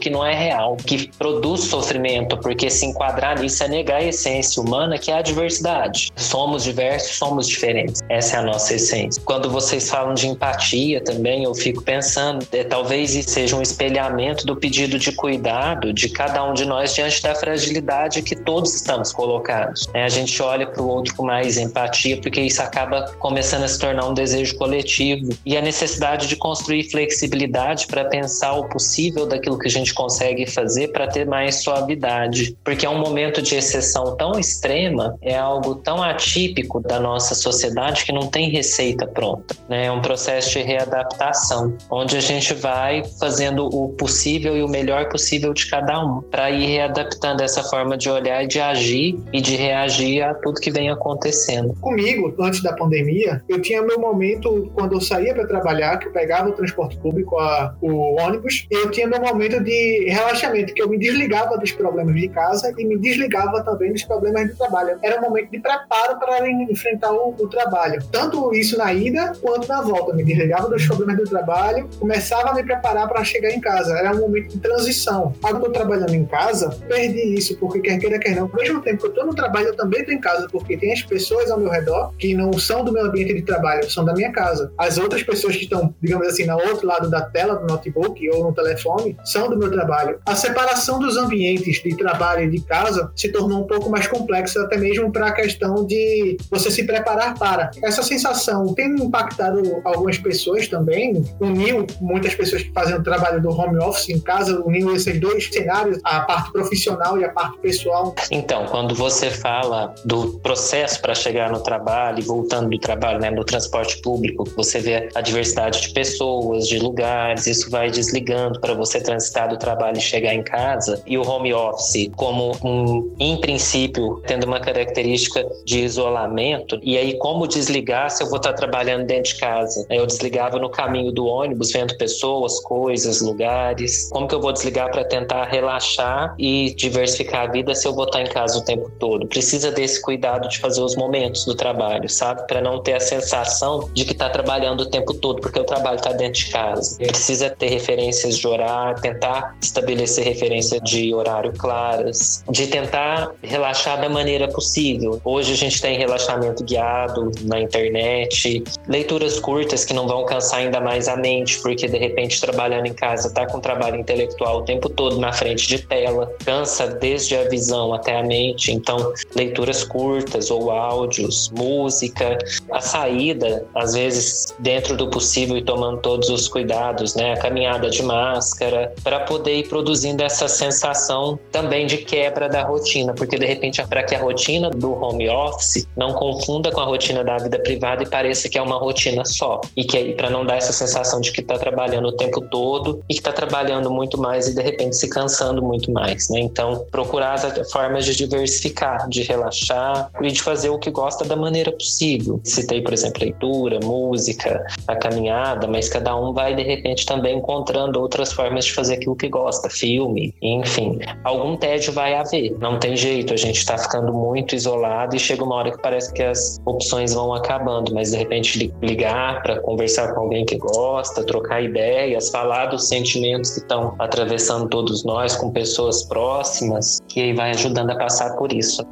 que não é real, que produz sofrimento, porque se enquadrar nisso é negar a essência humana, que é a diversidade. Somos diversos, somos diferentes. Essa é a nossa essência. Quando vocês falam de empatia também, eu fico pensando, é, talvez isso seja um espelhamento do pedido de cuidado de cada um de nós diante da fragilidade que todos estamos colocados. É, a gente olha para o outro com mais empatia, porque isso acaba começando a se tornar um desejo coletivo e a necessidade de construir flexibilidade para pensar o possível daquilo que a gente consegue fazer para ter mais suavidade, porque é um momento de exceção tão extrema, é algo tão atípico da nossa sociedade que não tem receita pronta. Né? É um processo de readaptação, onde a gente vai fazendo o possível e o melhor possível de cada um, para ir readaptando essa forma de olhar e de agir e de reagir a tudo que vem acontecendo. Comigo, antes da pandemia, eu tinha meu momento quando eu saía para trabalhar, que eu pegava o transporte público, a, o ônibus, eu tinha meu momento de relaxamento, que eu me desligava dos problemas de casa e me desligava também dos problemas do trabalho. Era um momento de preparo para enfrentar o, o trabalho. Tanto isso na ida quanto na volta. Me desligava dos problemas do trabalho, começava a me preparar para chegar em casa. Era um momento de transição. Agora eu trabalhando em casa, perdi isso, porque quer queira, quer não. Ao mesmo tempo que eu tô no trabalho, eu também tô em casa, porque tem as pessoas ao meu redor que não são do meu ambiente de trabalho, são da minha casa. As outras pessoas que estão, digamos assim, no outro lado da tela do notebook ou no telefone são do meu trabalho. A separação dos ambientes de trabalho e de casa se tornou um pouco mais complexa, até mesmo para a questão de você se preparar para. Essa sensação tem impactado algumas pessoas também, uniu muitas pessoas que fazem o trabalho do home office em casa, uniu esses dois cenários, a parte profissional e a parte pessoal. Então, quando você fala do processo para chegar no trabalho e voltando do trabalho, né, no transporte público, você vê a diversidade de pessoas, de lugares, isso vai desligando para você transitar do trabalho e chegar em casa. E o home office, como um, em princípio, tendo uma característica de isolamento, e aí como desligar se eu vou estar trabalhando dentro de casa? Eu desligava no caminho do ônibus, vendo pessoas, coisas, lugares. Como que eu vou desligar para tentar relaxar e diversificar a vida se eu vou estar em casa o tempo todo? Precisa desse cuidado de fazer os momentos do trabalho, sabe? Para não ter a sensação de que está trabalhando o tempo todo, porque o trabalho está dentro de casa. Precisa ter referências de horário, tentar estabelecer referências de horário claras, de tentar relaxar da maneira possível. Hoje a gente tem relaxamento guiado na internet, leituras curtas que não vão cansar ainda mais a mente, porque de repente trabalhando em casa tá com trabalho intelectual o tempo todo na frente de tela, cansa desde a visão até a mente. Então, leituras curtas ou áudios, música, a saída, às vezes dentro do possível e tomando todos os cuidados, né? A caminhada de máscara, para poder ir produzindo essa sensação também de quebra da rotina, porque de repente para que a rotina do home office não confunda com a rotina da vida privada e pareça que é uma rotina só. E que para não dar essa sensação de que está trabalhando o tempo todo e que está trabalhando muito mais e de repente se cansando muito mais, né? Então, procurar as formas de diversificar, de relaxar e de fazer o que gosta da maneira possível. Citei, por exemplo, leitura, música, a caminhada, mas cada um vai de repente também encontrando outras formas de fazer aquilo que gosta, filme, enfim. Algum tédio vai haver, não tem jeito, a gente está ficando muito isolado e chega uma hora que parece que as opções vão acabando, mas de repente ligar para conversar com alguém que gosta, trocar ideias, falar dos sentimentos que estão atravessando todos nós com pessoas próximas, que aí vai ajudando a passar por isso.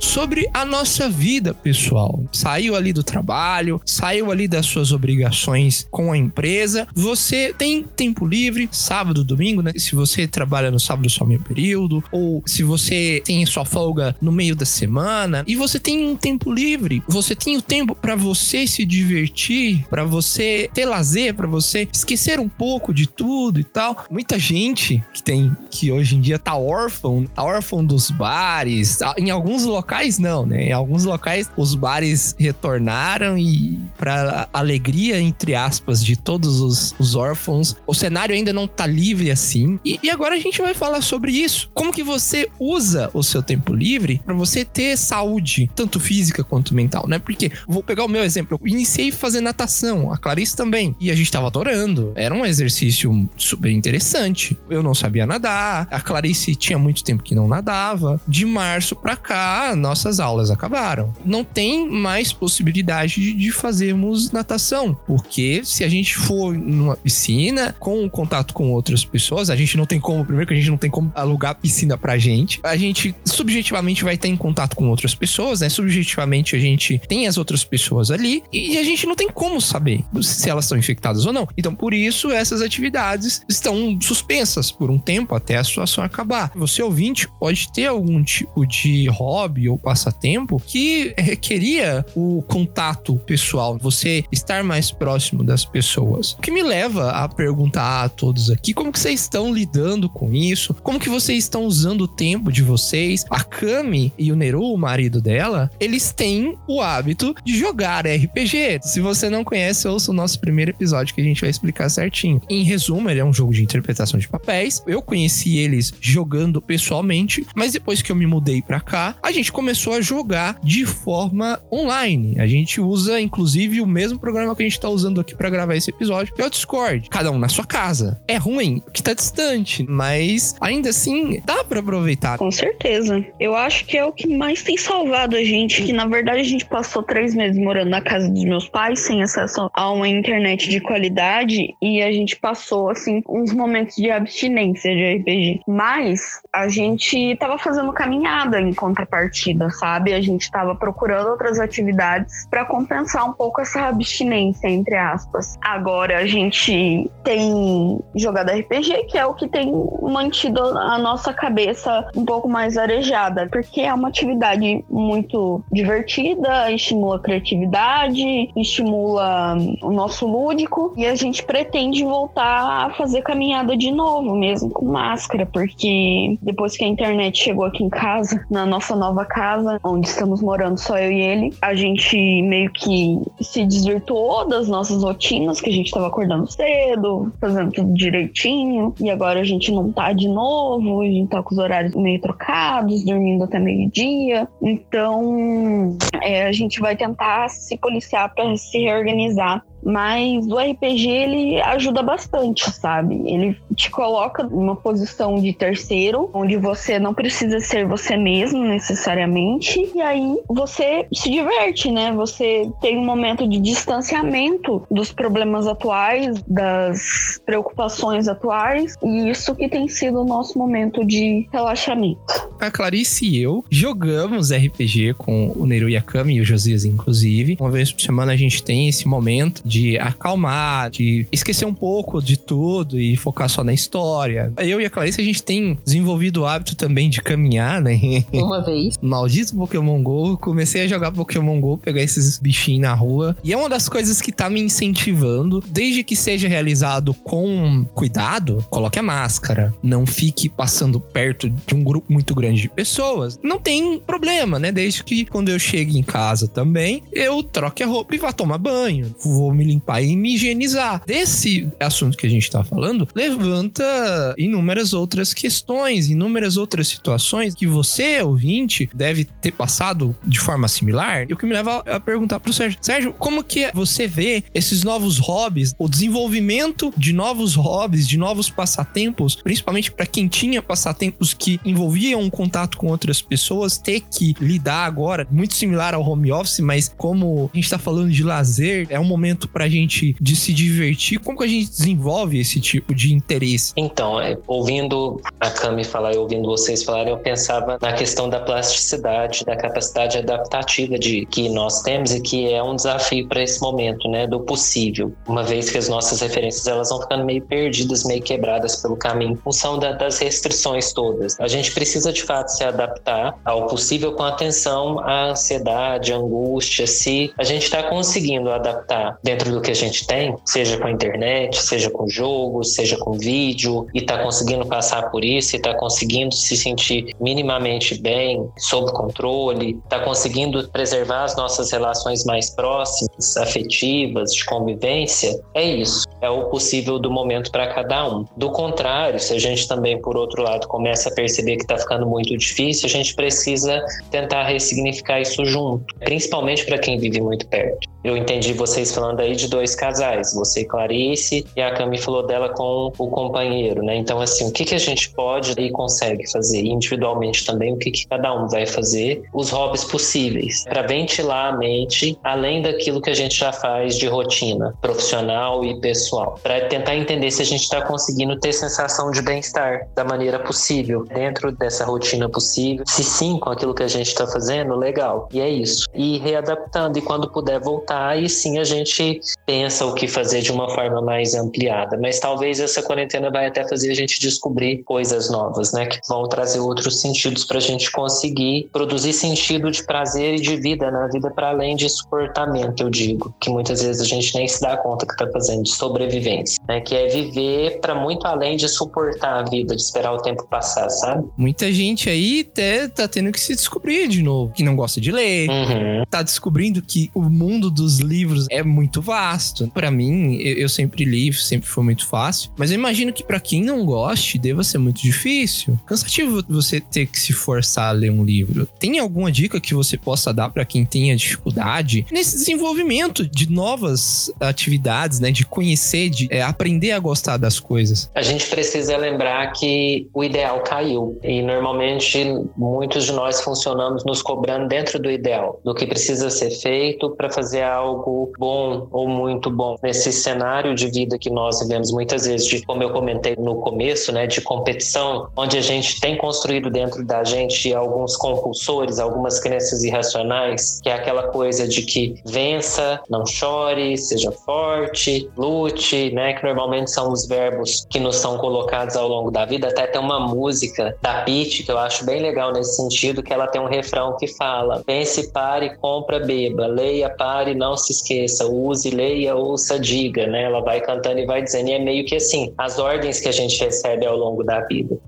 Sobre a nossa vida pessoal. Saiu ali do trabalho, saiu ali das suas obrigações com a empresa. Você tem tempo livre, sábado, domingo, né? Se você trabalha no sábado só meio período, ou se você tem sua folga no meio da semana e você tem um tempo livre, você tem o tempo para você se divertir, para você ter lazer, para você esquecer um pouco de tudo e tal. Muita gente que tem que hoje em dia tá órfão, tá órfão dos bares, em alguns locais locais não, né? Em alguns locais os bares retornaram e para alegria entre aspas de todos os, os, órfãos, o cenário ainda não tá livre assim. E, e, agora a gente vai falar sobre isso. Como que você usa o seu tempo livre para você ter saúde, tanto física quanto mental, né? Porque vou pegar o meu exemplo. Eu iniciei a fazer natação, a Clarice também, e a gente tava adorando. Era um exercício super interessante. Eu não sabia nadar, a Clarice tinha muito tempo que não nadava. De março para cá, nossas aulas acabaram. Não tem mais possibilidade de, fazermos natação, porque se a gente for numa piscina com contato com outras pessoas, a gente não tem como, primeiro que a gente não tem como alugar piscina pra gente, a gente subjetivamente vai estar em contato com outras pessoas, né? Subjetivamente a gente tem as outras pessoas ali e a gente não tem como saber se elas estão infectadas ou não. Então, por isso, essas atividades estão suspensas por um tempo até a situação acabar. Você ouvinte pode ter algum tipo de hobby ou passatempo que requeria o contato pessoal, você estar mais próximo das pessoas. O que me leva a perguntar a todos aqui como que vocês estão lidando com isso, como que vocês estão usando o tempo de vocês. A Kami e o Neru, o marido dela, eles têm o hábito de jogar RPG. Se você não conhece, ouça o nosso primeiro episódio que a gente vai explicar certinho. Em resumo, ele é um jogo de interpretação de papéis. Eu conheci eles jogando pessoalmente, mas depois que eu me mudei para cá, a gente começou a jogar de forma online. A gente usa inclusive o mesmo programa que a gente tá usando aqui para gravar esse episódio, que é o Discord. Cada um na sua casa. É ruim que tá distante, mas ainda assim dá para aproveitar. Com certeza. Eu acho que é o que mais tem salvado a gente, que na verdade a gente passou três meses morando na casa dos meus pais sem acesso a uma internet de qualidade e a gente passou assim uns momentos de abstinência de RPG. Mas a gente tava fazendo caminhada em contrapartida, sabe? A gente tava procurando outras atividades para compensar um pouco essa abstinência entre aspas. Agora a gente tem jogado RPG, que é o que tem mantido a nossa cabeça um pouco mais arejada, porque é uma atividade muito divertida, estimula a criatividade, estimula o nosso lúdico e a gente pretende voltar a fazer caminhada de novo, mesmo com máscara, porque depois que a internet chegou aqui em casa, na nossa nova casa, onde estamos morando só eu e ele, a gente meio que se desvirtuou das nossas rotinas, que a gente estava acordando cedo, fazendo tudo direitinho, e agora a gente não tá de novo, a gente tá com os horários meio trocados, dormindo até meio-dia. Então, é, a gente vai tentar se policiar para se reorganizar mas o RPG ele ajuda bastante, sabe? Ele te coloca numa posição de terceiro, onde você não precisa ser você mesmo necessariamente, e aí você se diverte, né? Você tem um momento de distanciamento dos problemas atuais, das preocupações atuais, e isso que tem sido o nosso momento de relaxamento. A Clarice e eu jogamos RPG com o Neru Yakami e o Josias, inclusive. Uma vez por semana a gente tem esse momento de acalmar, de esquecer um pouco de tudo e focar só na história. Eu e a Clarice, a gente tem desenvolvido o hábito também de caminhar, né? *laughs* Uma vez. Maldito Pokémon GO. Comecei a jogar Pokémon GO, pegar esses bichinhos na rua. E é uma das coisas que tá me incentivando, desde que seja realizado com cuidado, coloque a máscara. Não fique passando perto de um grupo muito grande de pessoas. Não tem problema, né? Desde que quando eu chegue em casa também, eu troque a roupa e vá tomar banho. Vou me limpar e me higienizar. Desse assunto que a gente tá falando, levanta inúmeras outras questões, inúmeras outras situações que você, ouvinte, deve ter passado de forma similar. E o que me leva a perguntar pro Sérgio: Sérgio, como que você vê esses novos hobbies, o desenvolvimento de novos hobbies, de novos passatempos, principalmente para quem tinha passatempos que envolviam um contato com outras pessoas, ter que lidar agora, muito similar ao home office, mas como a gente tá falando de lazer, é um momento pra gente de se divertir. Como que a gente desenvolve esse tipo de interesse? Então, é, ouvindo a Cami falar e ouvindo vocês falarem, eu pensava na questão da plasticidade, da capacidade adaptativa de que nós temos e que é um desafio para esse momento, né, do possível. Uma vez que as nossas referências elas vão ficando meio perdidas, meio quebradas pelo caminho, em função da, das restrições todas. A gente precisa de fato se adaptar ao possível com atenção à ansiedade, à angústia, se a gente está conseguindo adaptar dentro do que a gente tem, seja com a internet, seja com jogos, seja com vídeo, e está conseguindo passar por isso, e está conseguindo se sentir minimamente bem, sob controle, está conseguindo preservar as nossas relações mais próximas, afetivas, de convivência, é isso. É o possível do momento para cada um. Do contrário, se a gente também, por outro lado, começa a perceber que está ficando muito difícil, a gente precisa tentar ressignificar isso junto, principalmente para quem vive muito perto. Eu entendi vocês falando aí de dois casais, você e Clarice, e a Cami falou dela com o companheiro, né? Então, assim, o que, que a gente pode e consegue fazer individualmente também, o que, que cada um vai fazer, os hobbies possíveis, para ventilar a mente, além daquilo que a gente já faz de rotina profissional e pessoal para tentar entender se a gente está conseguindo ter sensação de bem-estar da maneira possível, dentro dessa rotina possível. Se sim, com aquilo que a gente está fazendo, legal. E é isso. E readaptando, e quando puder voltar, aí sim a gente pensa o que fazer de uma forma mais ampliada. Mas talvez essa quarentena vai até fazer a gente descobrir coisas novas, né? Que vão trazer outros sentidos para a gente conseguir produzir sentido de prazer e de vida na vida para além de suportamento, eu digo. Que muitas vezes a gente nem se dá conta que está fazendo, de sobrevivência. Né? Que é viver para muito além de suportar a vida, de esperar o tempo passar, sabe? Muita gente aí até tá tendo que se descobrir de novo, que não gosta de ler, Uhum. tá descobrindo que o mundo dos livros é muito vasto. Pra mim, eu, eu sempre li, sempre foi muito fácil, mas eu imagino que pra quem não goste, deva ser muito difícil. Cansativo você ter que se forçar a ler um livro. Tem alguma dica que você possa dar pra quem tenha dificuldade nesse desenvolvimento de novas atividades, né, de conhecer, de é, aprender a gostar das coisas? A gente precisa lembrar que o ideal caiu e normalmente muitos de nós funcionamos nos cobrando dentro do ideal, do que precisa ser feito para fazer algo bom ou muito bom. Nesse cenário de vida que nós vivemos muitas vezes, de como eu comentei no começo, né, de competição, onde a gente tem construído dentro da gente alguns compulsores, algumas crenças irracionais, que é aquela coisa de que vença, não chore, seja forte, lute, né, que normalmente são os verbos que nos são colocados ao longo da vida. Até tem uma música da Pitty que eu acho bem legal nesse sentido, que ela tem um refrão que fala: pense, pare, compra, beba, leia, pare, não se esqueça, use, leia, ouça, diga, né? Ela vai cantando e vai dizendo, e é meio que assim, as ordens que a gente recebe ao longo da vida.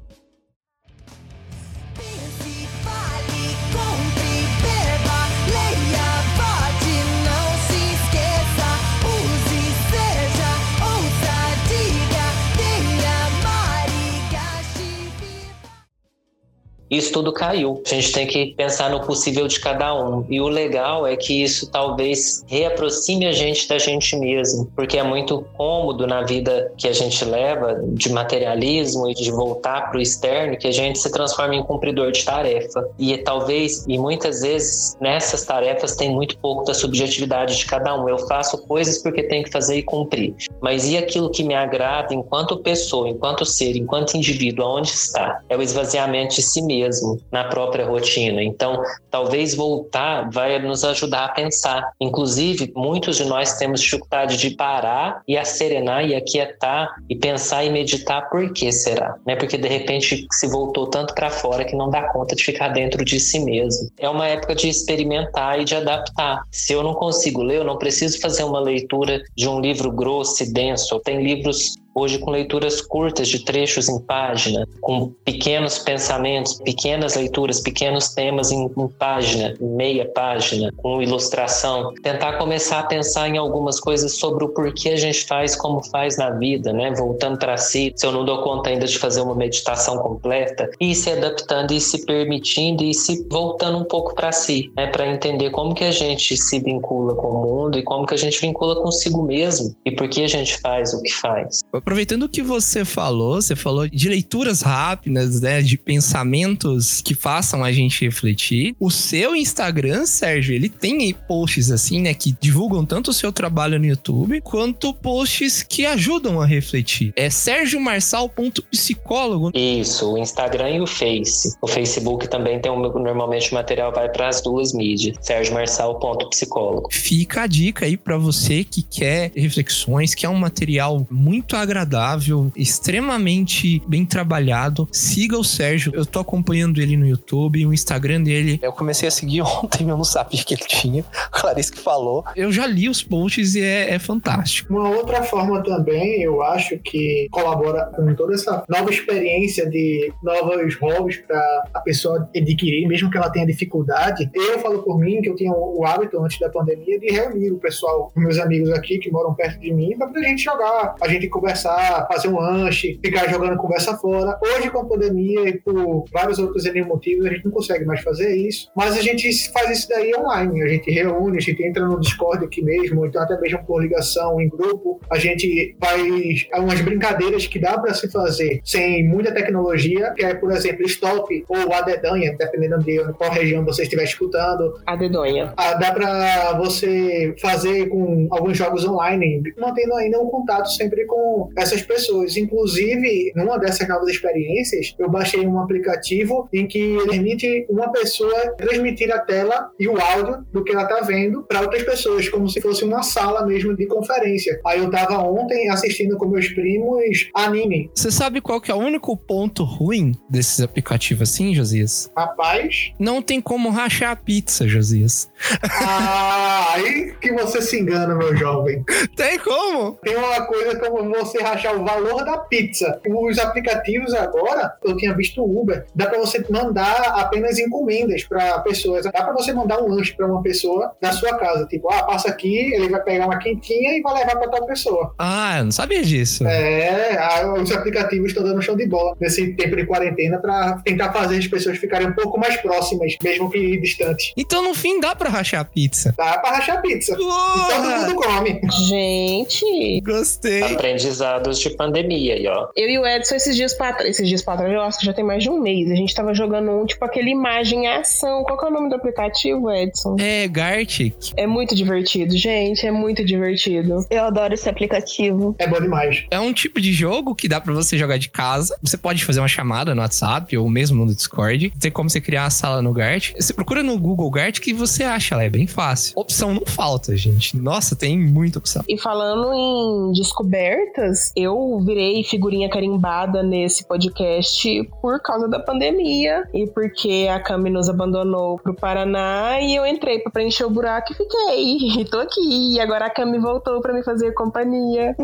Isso tudo caiu. A gente tem que pensar no possível de cada um. E o legal é que isso talvez reaproxime a gente da gente mesmo, porque é muito cômodo na vida que a gente leva de materialismo e de voltar para o externo que a gente se transforma em cumpridor de tarefa. E talvez, e muitas vezes, nessas tarefas tem muito pouco da subjetividade de cada um. Eu faço coisas porque tenho que fazer e cumprir. Mas e aquilo que me agrada enquanto pessoa, enquanto ser, enquanto indivíduo, aonde está? É o esvaziamento de si mesmo na própria rotina. Então, talvez voltar vai nos ajudar a pensar. Inclusive, muitos de nós temos dificuldade de parar e acerenar e aquietar e pensar e meditar por que será, né? Porque de repente se voltou tanto para fora que não dá conta de ficar dentro de si mesmo. É uma época de experimentar e de adaptar. Se eu não consigo ler, eu não preciso fazer uma leitura de um livro grosso e denso. Tem livros hoje com leituras curtas de trechos em página, com pequenos pensamentos, pequenas leituras, pequenos temas em, em página, em meia página, com ilustração. Tentar começar a pensar em algumas coisas sobre o porquê a gente faz como faz na vida, né? Voltando para si, se eu não dou conta ainda de fazer uma meditação completa, e se adaptando e se permitindo e se voltando um pouco para si, né? Para entender como que a gente se vincula com o mundo e como que a gente vincula consigo mesmo e por que a gente faz o que faz. Aproveitando o que você falou, você falou de leituras rápidas, né? De pensamentos que façam a gente refletir. O seu Instagram, Sérgio, ele tem aí posts assim, né? Que divulgam tanto o seu trabalho no YouTube, quanto posts que ajudam a refletir. É sérgiomarçal.psicólogo. Isso, o Instagram e o Face. O Facebook também tem um, normalmente o material vai para as duas mídias. Sérgio Marçal ponto psicólogo. Fica a dica aí pra você que quer reflexões, que é um material muito agradável, extremamente bem trabalhado. Siga o Sérgio. Eu tô acompanhando ele no YouTube, o Instagram dele. Eu comecei a seguir *laughs* ontem, eu não sabia que ele tinha. *laughs* Clarice que falou. Eu já li os posts e é, é fantástico. Uma outra forma também, eu acho que colabora com toda essa nova experiência de novos hobbies para a pessoa adquirir, mesmo que ela tenha dificuldade. Eu falo por mim que eu tinha o hábito antes da pandemia de reunir o pessoal, meus amigos aqui que moram perto de mim, para a gente jogar, a gente conversar conversar, fazer um lanche, ficar jogando conversa fora. Hoje, com a pandemia e por vários outros motivos, a gente não consegue mais fazer isso. Mas a gente faz isso daí online. A gente reúne, a gente entra no Discord aqui mesmo, então até mesmo por ligação em grupo. A gente faz algumas brincadeiras que dá para se fazer sem muita tecnologia, que é, por exemplo, stop ou a dedanha, dependendo de qual região você estiver escutando. A dedonha. Ah, dá pra você fazer com alguns jogos online, mantendo ainda um contato sempre com essas pessoas. Inclusive, numa dessas novas experiências, eu baixei um aplicativo em que ele permite uma pessoa transmitir a tela e o áudio do que ela tá vendo para outras pessoas, como se fosse uma sala mesmo de conferência. Aí eu tava ontem assistindo com meus primos anime. Você sabe qual que é o único ponto ruim desses aplicativos assim, Josias? Rapaz, Não tem como rachar a pizza, Josias. ah, aí que você se engana, meu jovem. Tem como? Tem uma coisa como você rachar o valor da pizza. Os aplicativos agora, eu tinha visto o Uber, dá pra você mandar apenas encomendas pra pessoas. Dá pra você mandar um lanche pra uma pessoa da sua casa. Tipo, ah, passa aqui, ele vai pegar uma quentinha e vai levar pra tal pessoa. Ah, eu não sabia disso. É, ah, os aplicativos estão dando show de bola nesse tempo de quarentena pra tentar fazer as pessoas ficarem um pouco mais próximas, mesmo que distantes. Então, no fim, dá pra rachar a pizza. Dá pra rachar pizza. E todo mundo come. Gente, Gostei. Aprendizados de pandemia aí, ó. eu e o Edson esses dias pra trás, esses dias pra trás, que já tem mais de um mês. A gente tava jogando um, tipo, aquele imagem em ação. Qual que é o nome do aplicativo, Edson? É, Gartic. É muito divertido, gente. É muito divertido. Eu adoro esse aplicativo. É bom demais. É um tipo de jogo que dá pra você jogar de casa. Você pode fazer uma chamada no WhatsApp ou mesmo no Discord. Tem como você criar a sala no Gart. Você procura no Google Gart que você acha, ela é bem fácil. Opção não falta, gente. Nossa, tem muita opção. E falando em descobertas, eu virei figurinha carimbada nesse podcast por causa da pandemia e porque a Cami nos abandonou pro Paraná e eu entrei pra preencher o buraco e fiquei. E tô aqui. E agora a Cami voltou pra me fazer companhia.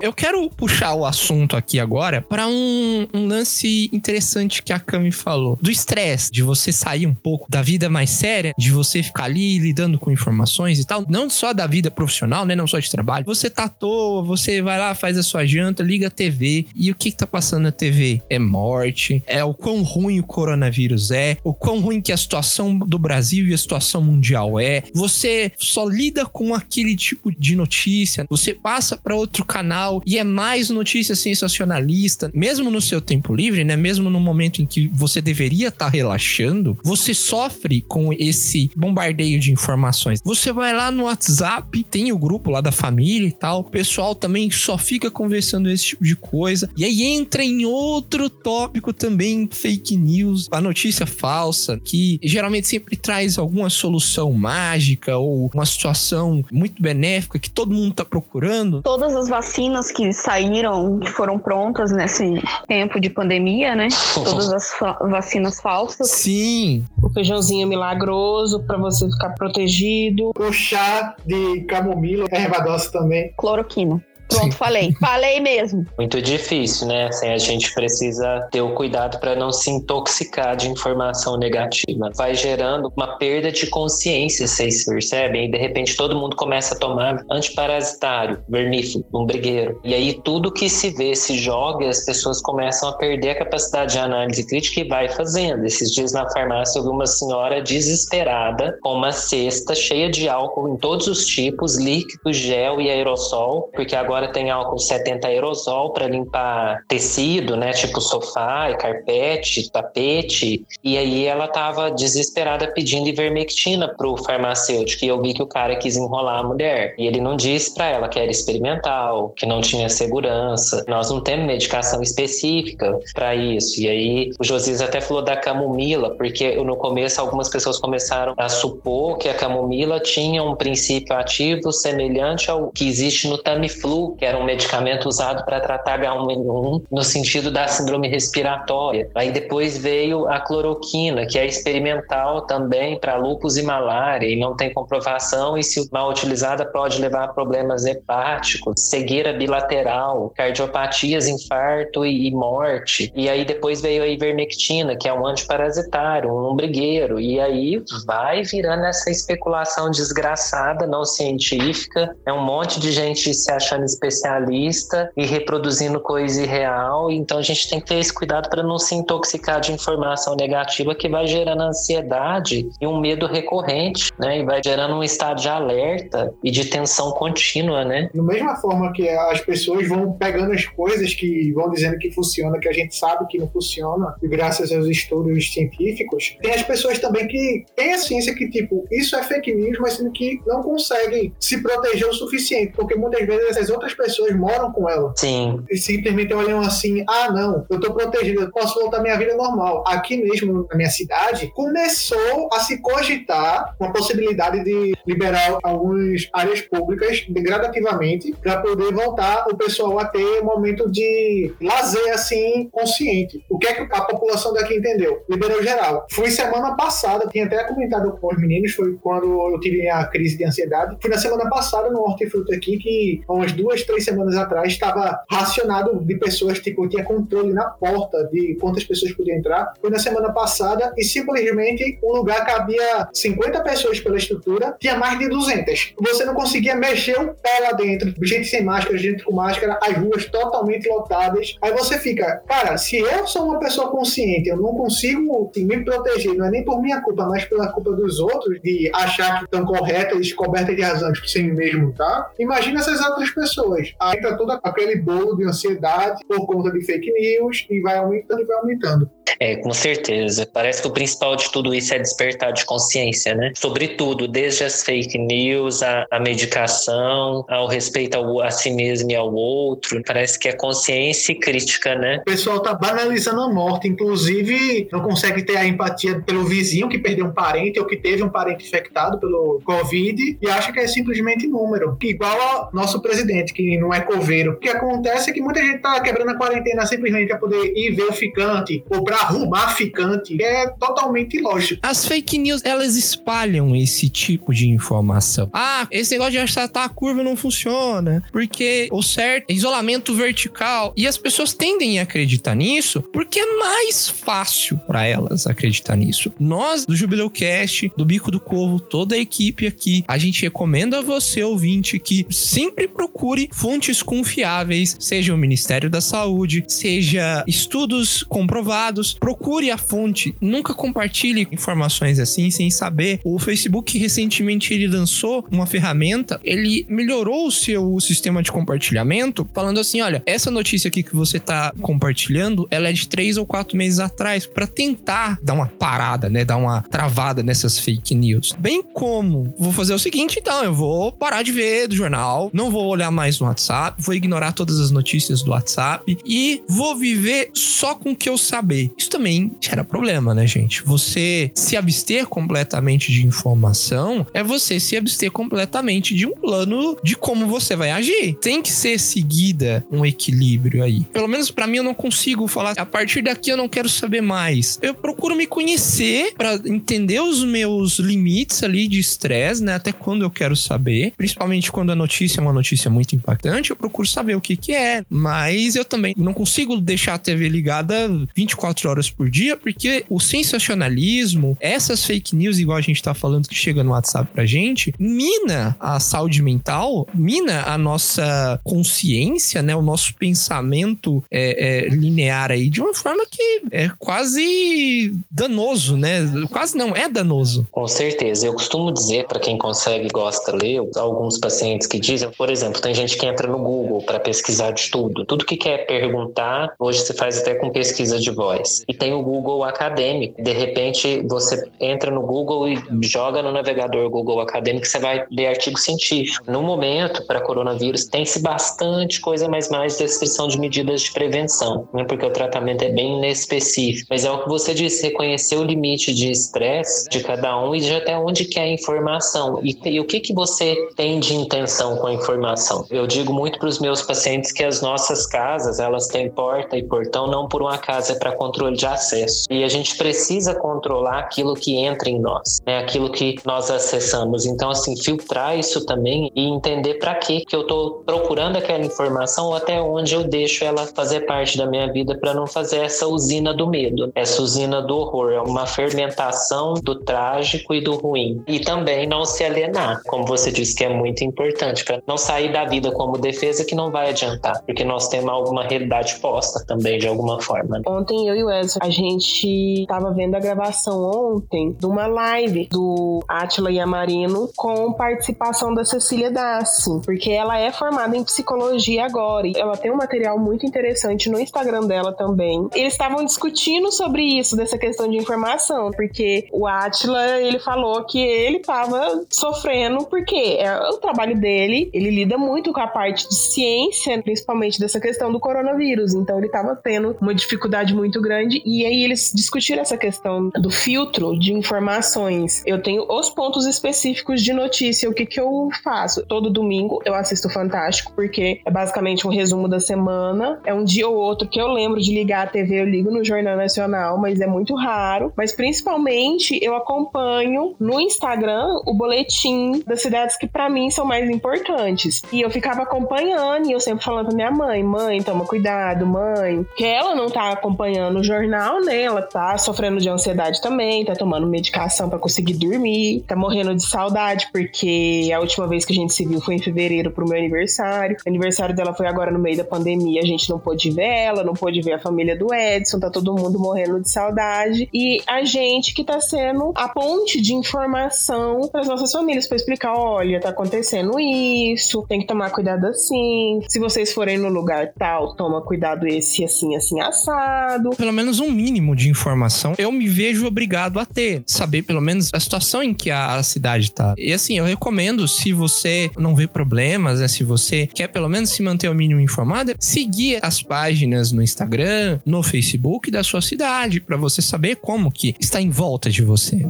Eu quero puxar o assunto aqui agora para um, um lance interessante que a Cami falou. Do estresse, de você sair um pouco da vida mais séria, de você ficar ali lidando com informações e tal. Não só da vida profissional, né? Não só de trabalho. Você tá à toa, você vai lá, faz a sua janta, liga a TV. E o que que tá passando na TV? É morte, é o quão ruim o coronavírus é, o quão ruim que a situação do Brasil e a situação mundial é. Você só lida com aquele tipo de notícia, você passa para outro canal e é mais notícia sensacionalista, mesmo no seu tempo livre, né? Mesmo no momento em que você deveria estar relaxando, você sofre com esse bombardeio de informações. Você vai lá no WhatsApp, tem o grupo lá da família e tal, o pessoal também só fica conversando esse tipo de coisa. E aí entra em outro tópico também, fake news, a notícia falsa, que geralmente sempre traz alguma solução mágica ou uma situação muito benéfica que todo mundo tá procurando. Todas as vacinas que saíram, que foram prontas nesse tempo de pandemia, né? Todas as fa- vacinas falsas. Sim, O feijãozinho milagroso pra você ficar protegido. O chá de camomila, erva doce também. Cloroquina. Pronto, Sim. falei. Falei mesmo. Muito difícil, né? Assim, a gente precisa ter o cuidado para não se intoxicar de informação negativa. Vai gerando uma perda de consciência, vocês percebem? E de repente todo mundo começa a tomar antiparasitário, vermífugo, umbrigueiro. E aí tudo que se vê, se joga, e as pessoas começam a perder a capacidade de análise crítica e vai fazendo. Esses dias na farmácia eu vi uma senhora desesperada com uma cesta cheia de álcool em todos os tipos, líquido, gel e aerossol, porque agora tem álcool 70 aerosol para limpar tecido, né, tipo sofá, carpete, tapete. E aí ela tava desesperada pedindo ivermectina pro farmacêutico e eu vi que o cara quis enrolar a mulher. E ele não disse para ela que era experimental, que não tinha segurança. Nós não temos medicação específica para isso. E aí o Josias até falou da camomila, porque no começo algumas pessoas começaram a supor que a camomila tinha um princípio ativo semelhante ao que existe no Tamiflu, que era um medicamento usado para tratar H1N1 no sentido da síndrome respiratória. Aí depois veio a cloroquina, que é experimental também para lúpus e malária e não tem comprovação e se mal utilizada pode levar a problemas hepáticos, cegueira bilateral, cardiopatias, infarto e, e morte. E aí depois veio a ivermectina, que é um antiparasitário, um umbrigueiro. E aí vai virando essa especulação desgraçada, não científica. É um monte de gente se achando especialista e reproduzindo coisa irreal. Então a gente tem que ter esse cuidado para não se intoxicar de informação negativa que vai gerando ansiedade e um medo recorrente, né? E vai gerando um estado de alerta e de tensão contínua, né? Da mesma forma que as pessoas vão pegando as coisas que vão dizendo que funciona, que a gente sabe que não funciona, e graças aos estudos científicos, tem as pessoas também que têm a ciência que, tipo, isso é fake news, mas sendo que não conseguem se proteger o suficiente, porque muitas vezes essas outras pessoas moram com ela. Sim. E simplesmente olham assim: ah, não, eu tô protegido, eu posso voltar à minha vida normal. Aqui mesmo, na minha cidade, começou a se cogitar uma possibilidade de liberar algumas áreas públicas gradativamente para poder voltar o pessoal a ter um momento de lazer assim consciente. O que é que a população daqui entendeu? Liberou geral. Fui semana passada, tinha até comentado com os meninos, foi quando eu tive a crise de ansiedade. Fui na semana passada no Hortifruti aqui, que há umas duas, três semanas atrás estava racionado de pessoas, tipo, tinha controle na porta de quantas pessoas podiam entrar. Foi na semana passada e simplesmente o lugar cabia 50 pessoas pela estrutura, tinha mais de 200. Você não conseguia mexer um pé lá dentro, gente sem máscara, gente com máscara, as ruas totalmente lotadas. Aí você fica, cara, se eu sou uma pessoa consciente, eu não consigo assim, me proteger, não é nem por minha culpa, mas pela culpa dos outros, de achar que estão corretas, cobertas de razões por si mesmo, tá? Imagina essas outras pessoas. Aí entra todo aquele bolo de ansiedade por conta de fake news e vai aumentando e vai aumentando. É, com certeza. Parece que o principal de tudo isso é despertar de consciência, né? Sobre tudo, desde as fake news, a, a medicação, ao respeito ao, a si mesmo e ao outro. Parece que é consciência e crítica, né? O pessoal tá banalizando a morte, inclusive não consegue ter a empatia pelo vizinho que perdeu um parente ou que teve um parente infectado pelo Covid e acha que é simplesmente número. Igual ao nosso presidente, que não é coveiro. O que acontece é que muita gente tá quebrando a quarentena simplesmente para poder ir ver o ficante ou para arrumar ficante. É totalmente ilógico. As fake news, elas espalham esse tipo de informação. Ah, esse negócio de achatar a curva não funciona, porque o certo é isolamento vertical. E as pessoas tendem a acreditar nisso porque é mais fácil para elas acreditar nisso. Nós, do Jubileu Cast, do Bico do Corvo, toda a equipe aqui, a gente recomenda a você, ouvinte, que sempre procure fontes confiáveis, seja o Ministério da Saúde, seja estudos comprovados, procure a fonte, nunca compartilhe informações assim sem saber. O Facebook recentemente ele lançou uma ferramenta, ele melhorou o seu sistema de compartilhamento, falando assim, olha, essa notícia aqui que você tá compartilhando, ela é de três ou quatro meses atrás, para tentar dar uma parada, né, dar uma travada nessas fake news. Bem como, vou fazer o seguinte, então, eu vou parar de ver do jornal, não vou olhar mais no WhatsApp, vou ignorar todas as notícias do WhatsApp e vou viver só com o que eu saber. Isso também gera problema, né, gente? Você se abster completamente de informação é você se abster completamente de um plano de como você vai agir. Tem que ser seguida um equilíbrio aí. Pelo menos para mim eu não consigo falar a partir daqui eu não quero saber mais. Eu procuro me conhecer para entender os meus limites ali de estresse, né? Até quando eu quero saber, principalmente quando a notícia é uma notícia muito impactante, eu procuro saber o que que é. Mas eu também não consigo deixar a TV ligada 24 horas por dia, porque o sensacionalismo, essas fake news, igual a gente tá falando que chega no WhatsApp pra gente, mina a saúde mental, mina a nossa consciência, né? O nosso pensamento é, é, linear aí de uma forma que é quase danoso, né? Quase não, é danoso. Com certeza. Eu costumo dizer para quem consegue gosta ler, alguns pacientes que dizem, por exemplo, tem gente que entra no Google para pesquisar de tudo. Tudo que quer perguntar, hoje se faz até com pesquisa de voz. E tem o Google Acadêmico. De repente, você entra no Google e joga no navegador Google Acadêmico, você vai ler artigo científico. No momento, para coronavírus, tem-se bastante coisa, mas mais descrição de medidas de prevenção, né? porque o tratamento é bem inespecífico. Mas é o que você disse, reconhecer o limite de estresse de cada um e de até onde quer a informação. E, e o que, que você tem de intenção com a informação? Eu digo muito para os meus pacientes que as nossas casas, elas têm porta e portão não por um acaso, é para controle de acesso. E a gente precisa controlar aquilo que entra em nós, né? aquilo que nós acessamos. Então, assim, filtrar isso também e entender para que eu estou procurando aquela informação ou até onde eu deixo ela fazer parte da minha vida para não fazer essa usina do medo, essa usina do horror. É uma fermentação do trágico e do ruim. E também não se alienar, como você disse que é muito importante, para não sair da vida como defesa que não vai adiantar, porque nós temos alguma realidade posta também de alguma forma. Ontem eu e o Edson, a gente tava vendo a gravação ontem de uma live do Atila Yamarino com participação da Cecília Dassi, porque ela é formada em psicologia agora e ela tem um material muito interessante no Instagram dela também. Eles estavam discutindo sobre isso, dessa questão de informação, porque o Atila, ele falou que ele tava sofrendo porque é o trabalho dele, ele lida muito com a parte de ciência, principalmente dessa questão do coronavírus, então ele tava tendo uma dificuldade muito grande e aí eles discutiram essa questão do filtro de informações. Eu tenho os pontos específicos de notícia, o que que eu faço? Todo domingo eu assisto Fantástico, porque é basicamente um resumo da semana. É um dia ou outro que eu lembro de ligar a TV, eu ligo no Jornal Nacional, mas é muito raro. Mas principalmente eu acompanho no Instagram o boletim das cidades que para mim são mais importantes. E eu ficava acompanhando e eu sempre falando pra minha mãe: mãe, toma cuidado, mãe. Que ela não tá acompanhando o jornal, né? Ela tá sofrendo de ansiedade também, tá tomando medicação para conseguir dormir, tá morrendo de saudade, porque a última vez que a gente se viu foi em fevereiro pro meu aniversário. O aniversário dela foi agora no meio da pandemia, a gente não pôde ver ela, não pôde ver a família do Edson, tá todo mundo morrendo de saudade. E a gente que tá sendo a ponte de informação para as nossas famílias, para explicar: olha, tá acontecendo isso, tem que tomar cuidado assim. Se vocês forem no lugar tal, toma cuidado esse assim, assim, assado. Pelo menos um mínimo de informação eu me vejo obrigado a ter. Saber pelo menos a situação em que a cidade tá. E assim, eu recomendo, se você não vê problemas, né? Se você quer pelo menos se manter o mínimo informado, seguir as páginas no Instagram, no Facebook da sua cidade, para você saber como que está em volta de você.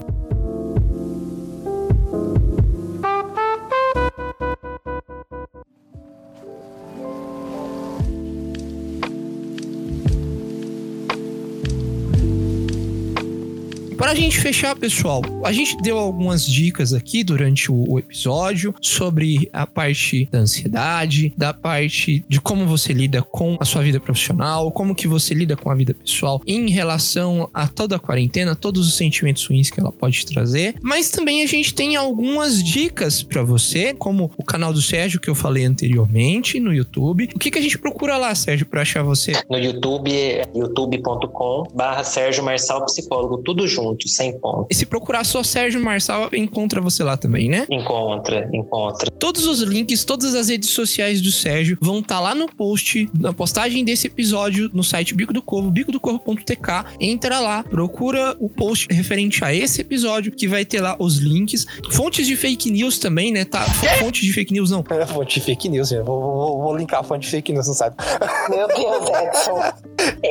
Para a gente fechar, pessoal, a gente deu algumas dicas aqui durante o, episódio sobre a parte da ansiedade, da parte de como você lida com a sua vida profissional, como que você lida com a vida pessoal em relação a toda a quarentena, todos os sentimentos ruins que ela pode trazer. Mas também a gente tem algumas dicas para você, como o canal do Sérgio que eu falei anteriormente no YouTube. O que, que a gente procura lá, Sérgio, para achar você? No YouTube é youtube.com barra Sérgio Marçal Psicólogo, tudo junto, sem ponto. E se procurar só Sérgio Marçal, encontra você lá também, né? Encontra, encontra. Todos os links, todas as redes sociais do Sérgio vão estar lá no post, na postagem desse episódio no site Bico do Corvo, bicodocorvo.tk. Entra lá, procura o post referente a esse episódio, que vai ter lá os links. Fontes de fake news também, né? Tá? Fonte de fake news não. É fonte de fake news. Vou, vou, vou linkar a fonte de fake news no site. Meu Deus, Edson. *laughs*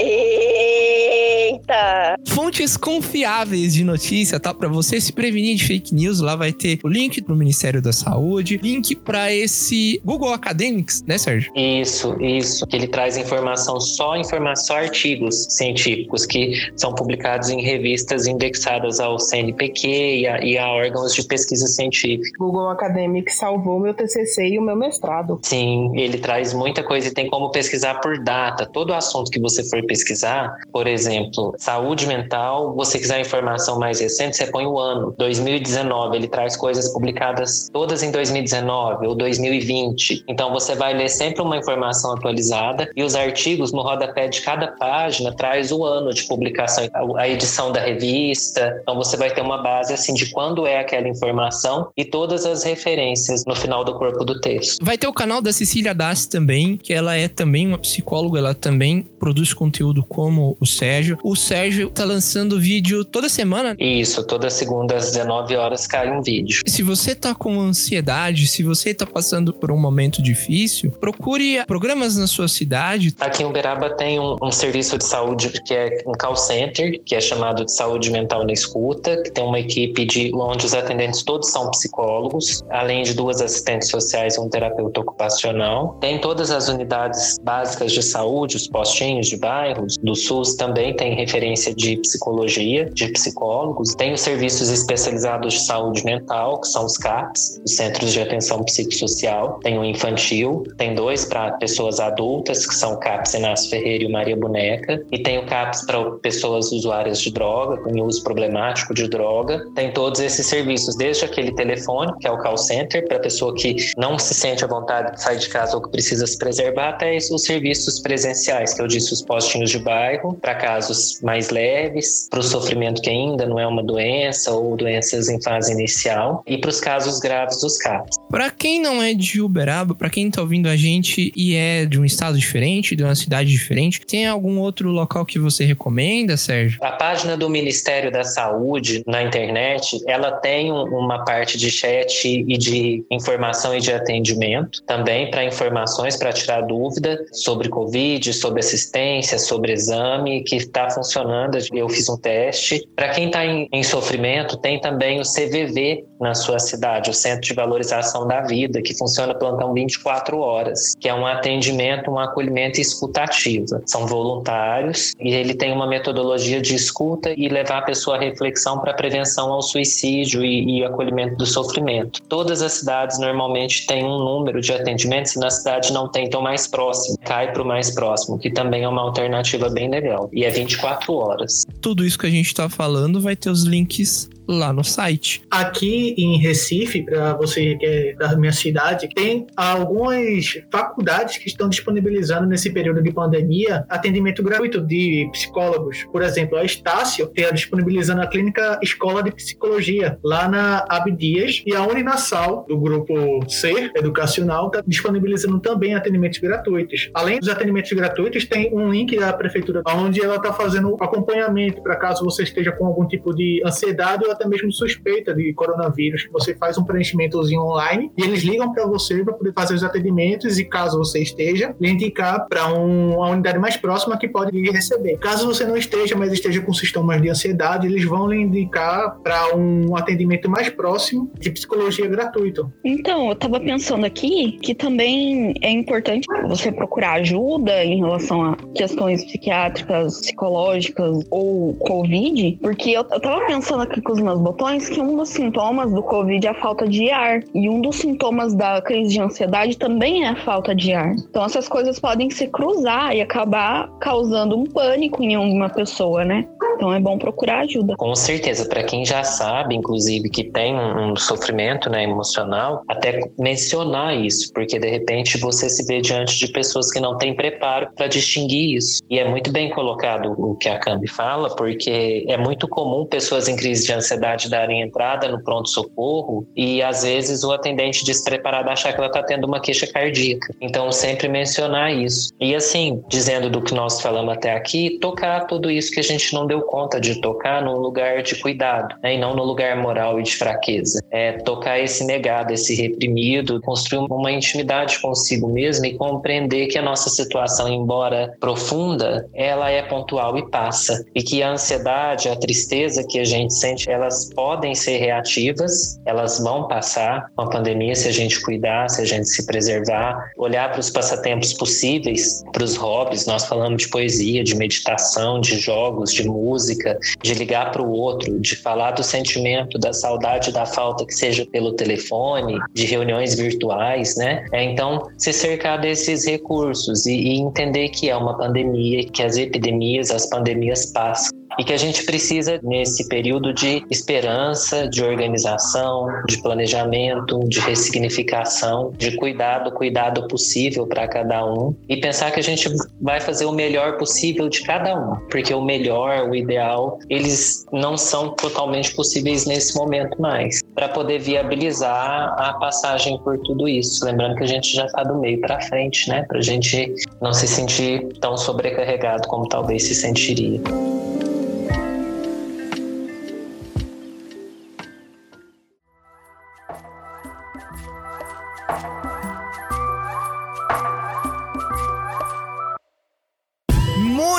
Eita! Fontes confiáveis de notícia, tá? Pra você se prevenir de fake news, lá vai ter o link pro Ministério da Saúde, link pra esse Google Academics, né, Sérgio? Isso, isso. Que ele traz informação só informação, só artigos científicos que são publicados em revistas indexadas ao CNPq e a, e a órgãos de pesquisa científica. Google Academic salvou meu TCC e o meu mestrado. Sim, ele traz muita coisa e tem como pesquisar por data. Todo assunto que você for pesquisar, por exemplo, saúde mental, você quiser informação mais recente, você põe o ano, 2019. Ele traz coisas publicadas todas em 2019 ou 2020. Então você vai ler sempre uma informação atualizada e os artigos no rodapé de cada página traz o ano de publicação, a edição da revista. Então você vai ter uma base assim de quando é aquela informação e todas as referências no final do corpo do texto. Vai ter o canal da Cecília Dassi também, que ela é também uma psicóloga, ela também produz conteúdo como o Sérgio. O Sérgio tá lançando vídeo toda semana. Isso, toda segunda às 19 horas cai um vídeo. Se você tá com ansiedade, se você tá passando por um momento difícil, procure programas na sua cidade. Aqui em Uberaba tem um, um serviço de saúde que é um call center, que é chamado de saúde mental na escuta, que tem uma equipe de onde os atendentes todos são psicólogos, além de duas assistentes sociais e um terapeuta ocupacional. Tem todas as unidades básicas de saúde, os postinhos de bairros do SUS também tem referência de psicologia, de psicólogos. Tem os serviços especializados de saúde mental, que são os CAPs, os Centros de Atenção Psicossocial. Tem o infantil, tem dois para pessoas adultas, que são o CAPS Inácio Ferreira e Maria Boneca. E tem o CAPS para pessoas usuárias de droga, com uso problemático de droga. Tem todos esses serviços, desde aquele telefone, que é o call center, para pessoa que não se sente à vontade de sair de casa ou que precisa se preservar, até os serviços presenciais, que eu disse os postinhos de bairro, para casos mais leves, para o sofrimento que ainda não é uma doença ou doenças em fase inicial, e para os casos graves dos CAPs. Pra quem não é de Uberaba, pra quem tá ouvindo a gente e é de um estado diferente, de uma cidade diferente, tem algum outro local que você recomenda, Sérgio? A página do Ministério da Saúde na internet, ela tem um- uma parte de chat e de informação e de atendimento, também para informações, para tirar dúvida sobre Covid, sobre assistência, sobre exame, que está funcionando. Eu fiz um teste. Para quem está em, em sofrimento, tem também o CVV na sua cidade, o Centro de Valorização da Vida, que funciona plantão 24 horas, que é um atendimento, um acolhimento e escuta ativa. São voluntários e ele tem uma metodologia de escuta e levar a pessoa à reflexão para prevenção ao suicídio e, e acolhimento do sofrimento. Todas as cidades normalmente têm um número de atendimentos, se na cidade não tem, então mais próximo, cai para o mais próximo, que também é uma alternativa bem legal. E é 24 horas. Tudo isso que a gente tá falando vai ter os links lá no site. Aqui em Recife, para você que é da minha cidade, tem algumas faculdades que estão disponibilizando nesse período de pandemia atendimento gratuito de psicólogos. Por exemplo, a Estácio está disponibilizando a clínica Escola de Psicologia lá na Abdias e a Uninasal, do grupo C Educacional, está disponibilizando também atendimentos gratuitos. Além dos atendimentos gratuitos, tem um link da prefeitura onde ela está fazendo acompanhamento para caso você esteja com algum tipo de ansiedade ou até mesmo suspeita de coronavírus. Você faz um preenchimentozinho online e eles ligam para você para poder fazer os atendimentos e caso você esteja, lhe indicar para um, uma unidade mais próxima que pode lhe receber. Caso você não esteja, mas esteja com sintomas de ansiedade, eles vão lhe indicar para um atendimento mais próximo de psicologia gratuito. Então, eu tava pensando aqui que também é importante você procurar ajuda em relação a questões psiquiátricas, psicológicas ou Covid, porque eu, eu tava pensando aqui com os meus botões que um dos sintomas do Covid é a falta de ar. E um dos sintomas da crise de ansiedade também é a falta de ar. Então, essas coisas podem se cruzar e acabar causando um pânico em uma pessoa, né? Então, é bom procurar ajuda. Com certeza, para quem já sabe, inclusive, que tem um sofrimento né, emocional, até mencionar isso, porque de repente você se vê diante de pessoas que não têm preparo para distinguir isso. E é muito bem colocado o que a Cambi fala, porque é muito comum pessoas em crise de ansiedade darem entrada no pronto-socorro e às vezes o atendente despreparado achar que ela está tendo uma queixa cardíaca. Então, sempre mencionar isso. E assim, dizendo do que nós falamos até aqui, tocar tudo isso que a gente não deu conta de tocar num lugar de cuidado, né? e não no lugar moral e de fraqueza. É tocar esse negado, esse reprimido, construir uma intimidade consigo mesmo e compreender que a nossa situação, embora profunda, ela é pontual e passa. E que a ansiedade, a tristeza que a gente sente, elas podem ser reativas, elas vão passar com a pandemia se a gente cuidar, se a gente se preservar, olhar para os passatempos possíveis, para os hobbies. Nós falamos de poesia, de meditação, de jogos, de música, de ligar para o outro, de falar do sentimento, da saudade, da falta, que seja pelo telefone, de reuniões virtuais, né? É, então, se cercar desses recursos e, e entender que é uma pandemia, que as epidemias, as pandemias passam e que a gente precisa nesse período de esperança, de organização, de planejamento, de ressignificação, de cuidado, cuidado possível para cada um. E pensar que a gente vai fazer o melhor possível de cada um, porque o melhor, o ideal, eles não são totalmente possíveis nesse momento mais, para poder viabilizar a passagem por tudo isso, lembrando que a gente já está do meio para frente, né, para a gente não se sentir tão sobrecarregado como talvez se sentiria.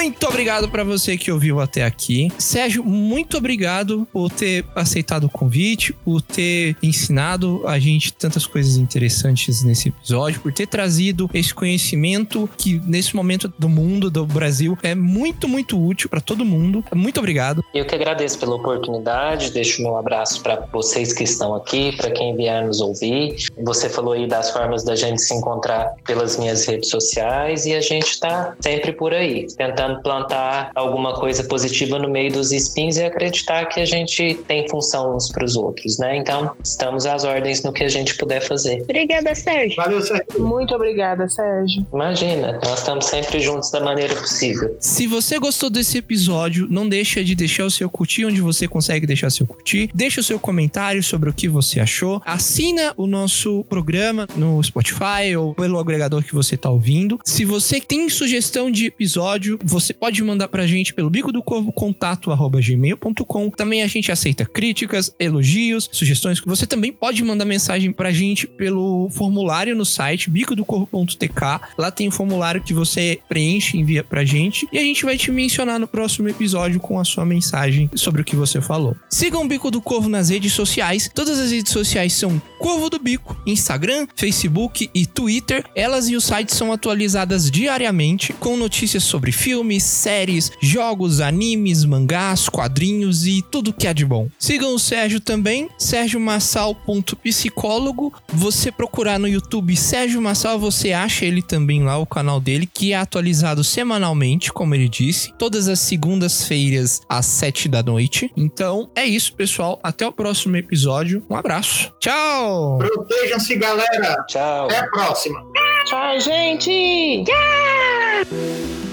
Muito obrigado pra você que ouviu até aqui. Sérgio, muito obrigado por ter aceitado o convite, por ter ensinado a gente tantas coisas interessantes nesse episódio, por ter trazido esse conhecimento que nesse momento do mundo, do Brasil, é muito, muito útil pra todo mundo. Muito obrigado. Eu que agradeço pela oportunidade, deixo meu abraço para vocês que estão aqui, para quem vier nos ouvir. Você falou aí das formas da gente se encontrar pelas minhas redes sociais e a gente está sempre por aí, tentando plantar alguma coisa positiva no meio dos espinhos e acreditar que a gente tem função uns para os outros, né? Então, estamos às ordens no que a gente puder fazer. Obrigada, Sérgio. Valeu, Sérgio. Muito obrigada, Sérgio. Imagina, nós estamos sempre juntos da maneira possível. Se você gostou desse episódio, não deixa de deixar o seu curtir onde você consegue deixar seu curtir. Deixa o seu comentário sobre o que você achou. Assina o nosso programa no Spotify ou pelo agregador que você tá ouvindo. Se você tem sugestão de episódio, você pode mandar pra gente pelo bico do corvo contato arroba gmail.com. Também a gente aceita críticas, elogios, sugestões. Você também pode mandar mensagem pra gente pelo formulário no site bicodocorvo.tk. Lá tem um formulário que você preenche envia pra gente e a gente vai te mencionar no próximo episódio com a sua mensagem sobre o que você falou. Sigam o Bico do Corvo nas redes sociais. Todas as redes sociais são Corvo do Bico, Instagram, Facebook e Twitter. Elas e o site são atualizadas diariamente com notícias sobre filmes, séries, jogos, animes, mangás, quadrinhos e tudo que há de bom. Sigam o Sérgio também, sergiomassal.psicólogo. Você procurar no YouTube Sérgio Massal, você acha ele também lá, o canal dele, que é atualizado semanalmente, como ele disse, todas as segundas-feiras às sete da noite. Então é isso, pessoal. Até o próximo episódio. Um abraço. Tchau! Protejam-se, galera. Tchau. Até a próxima. Tchau, gente! Yeah!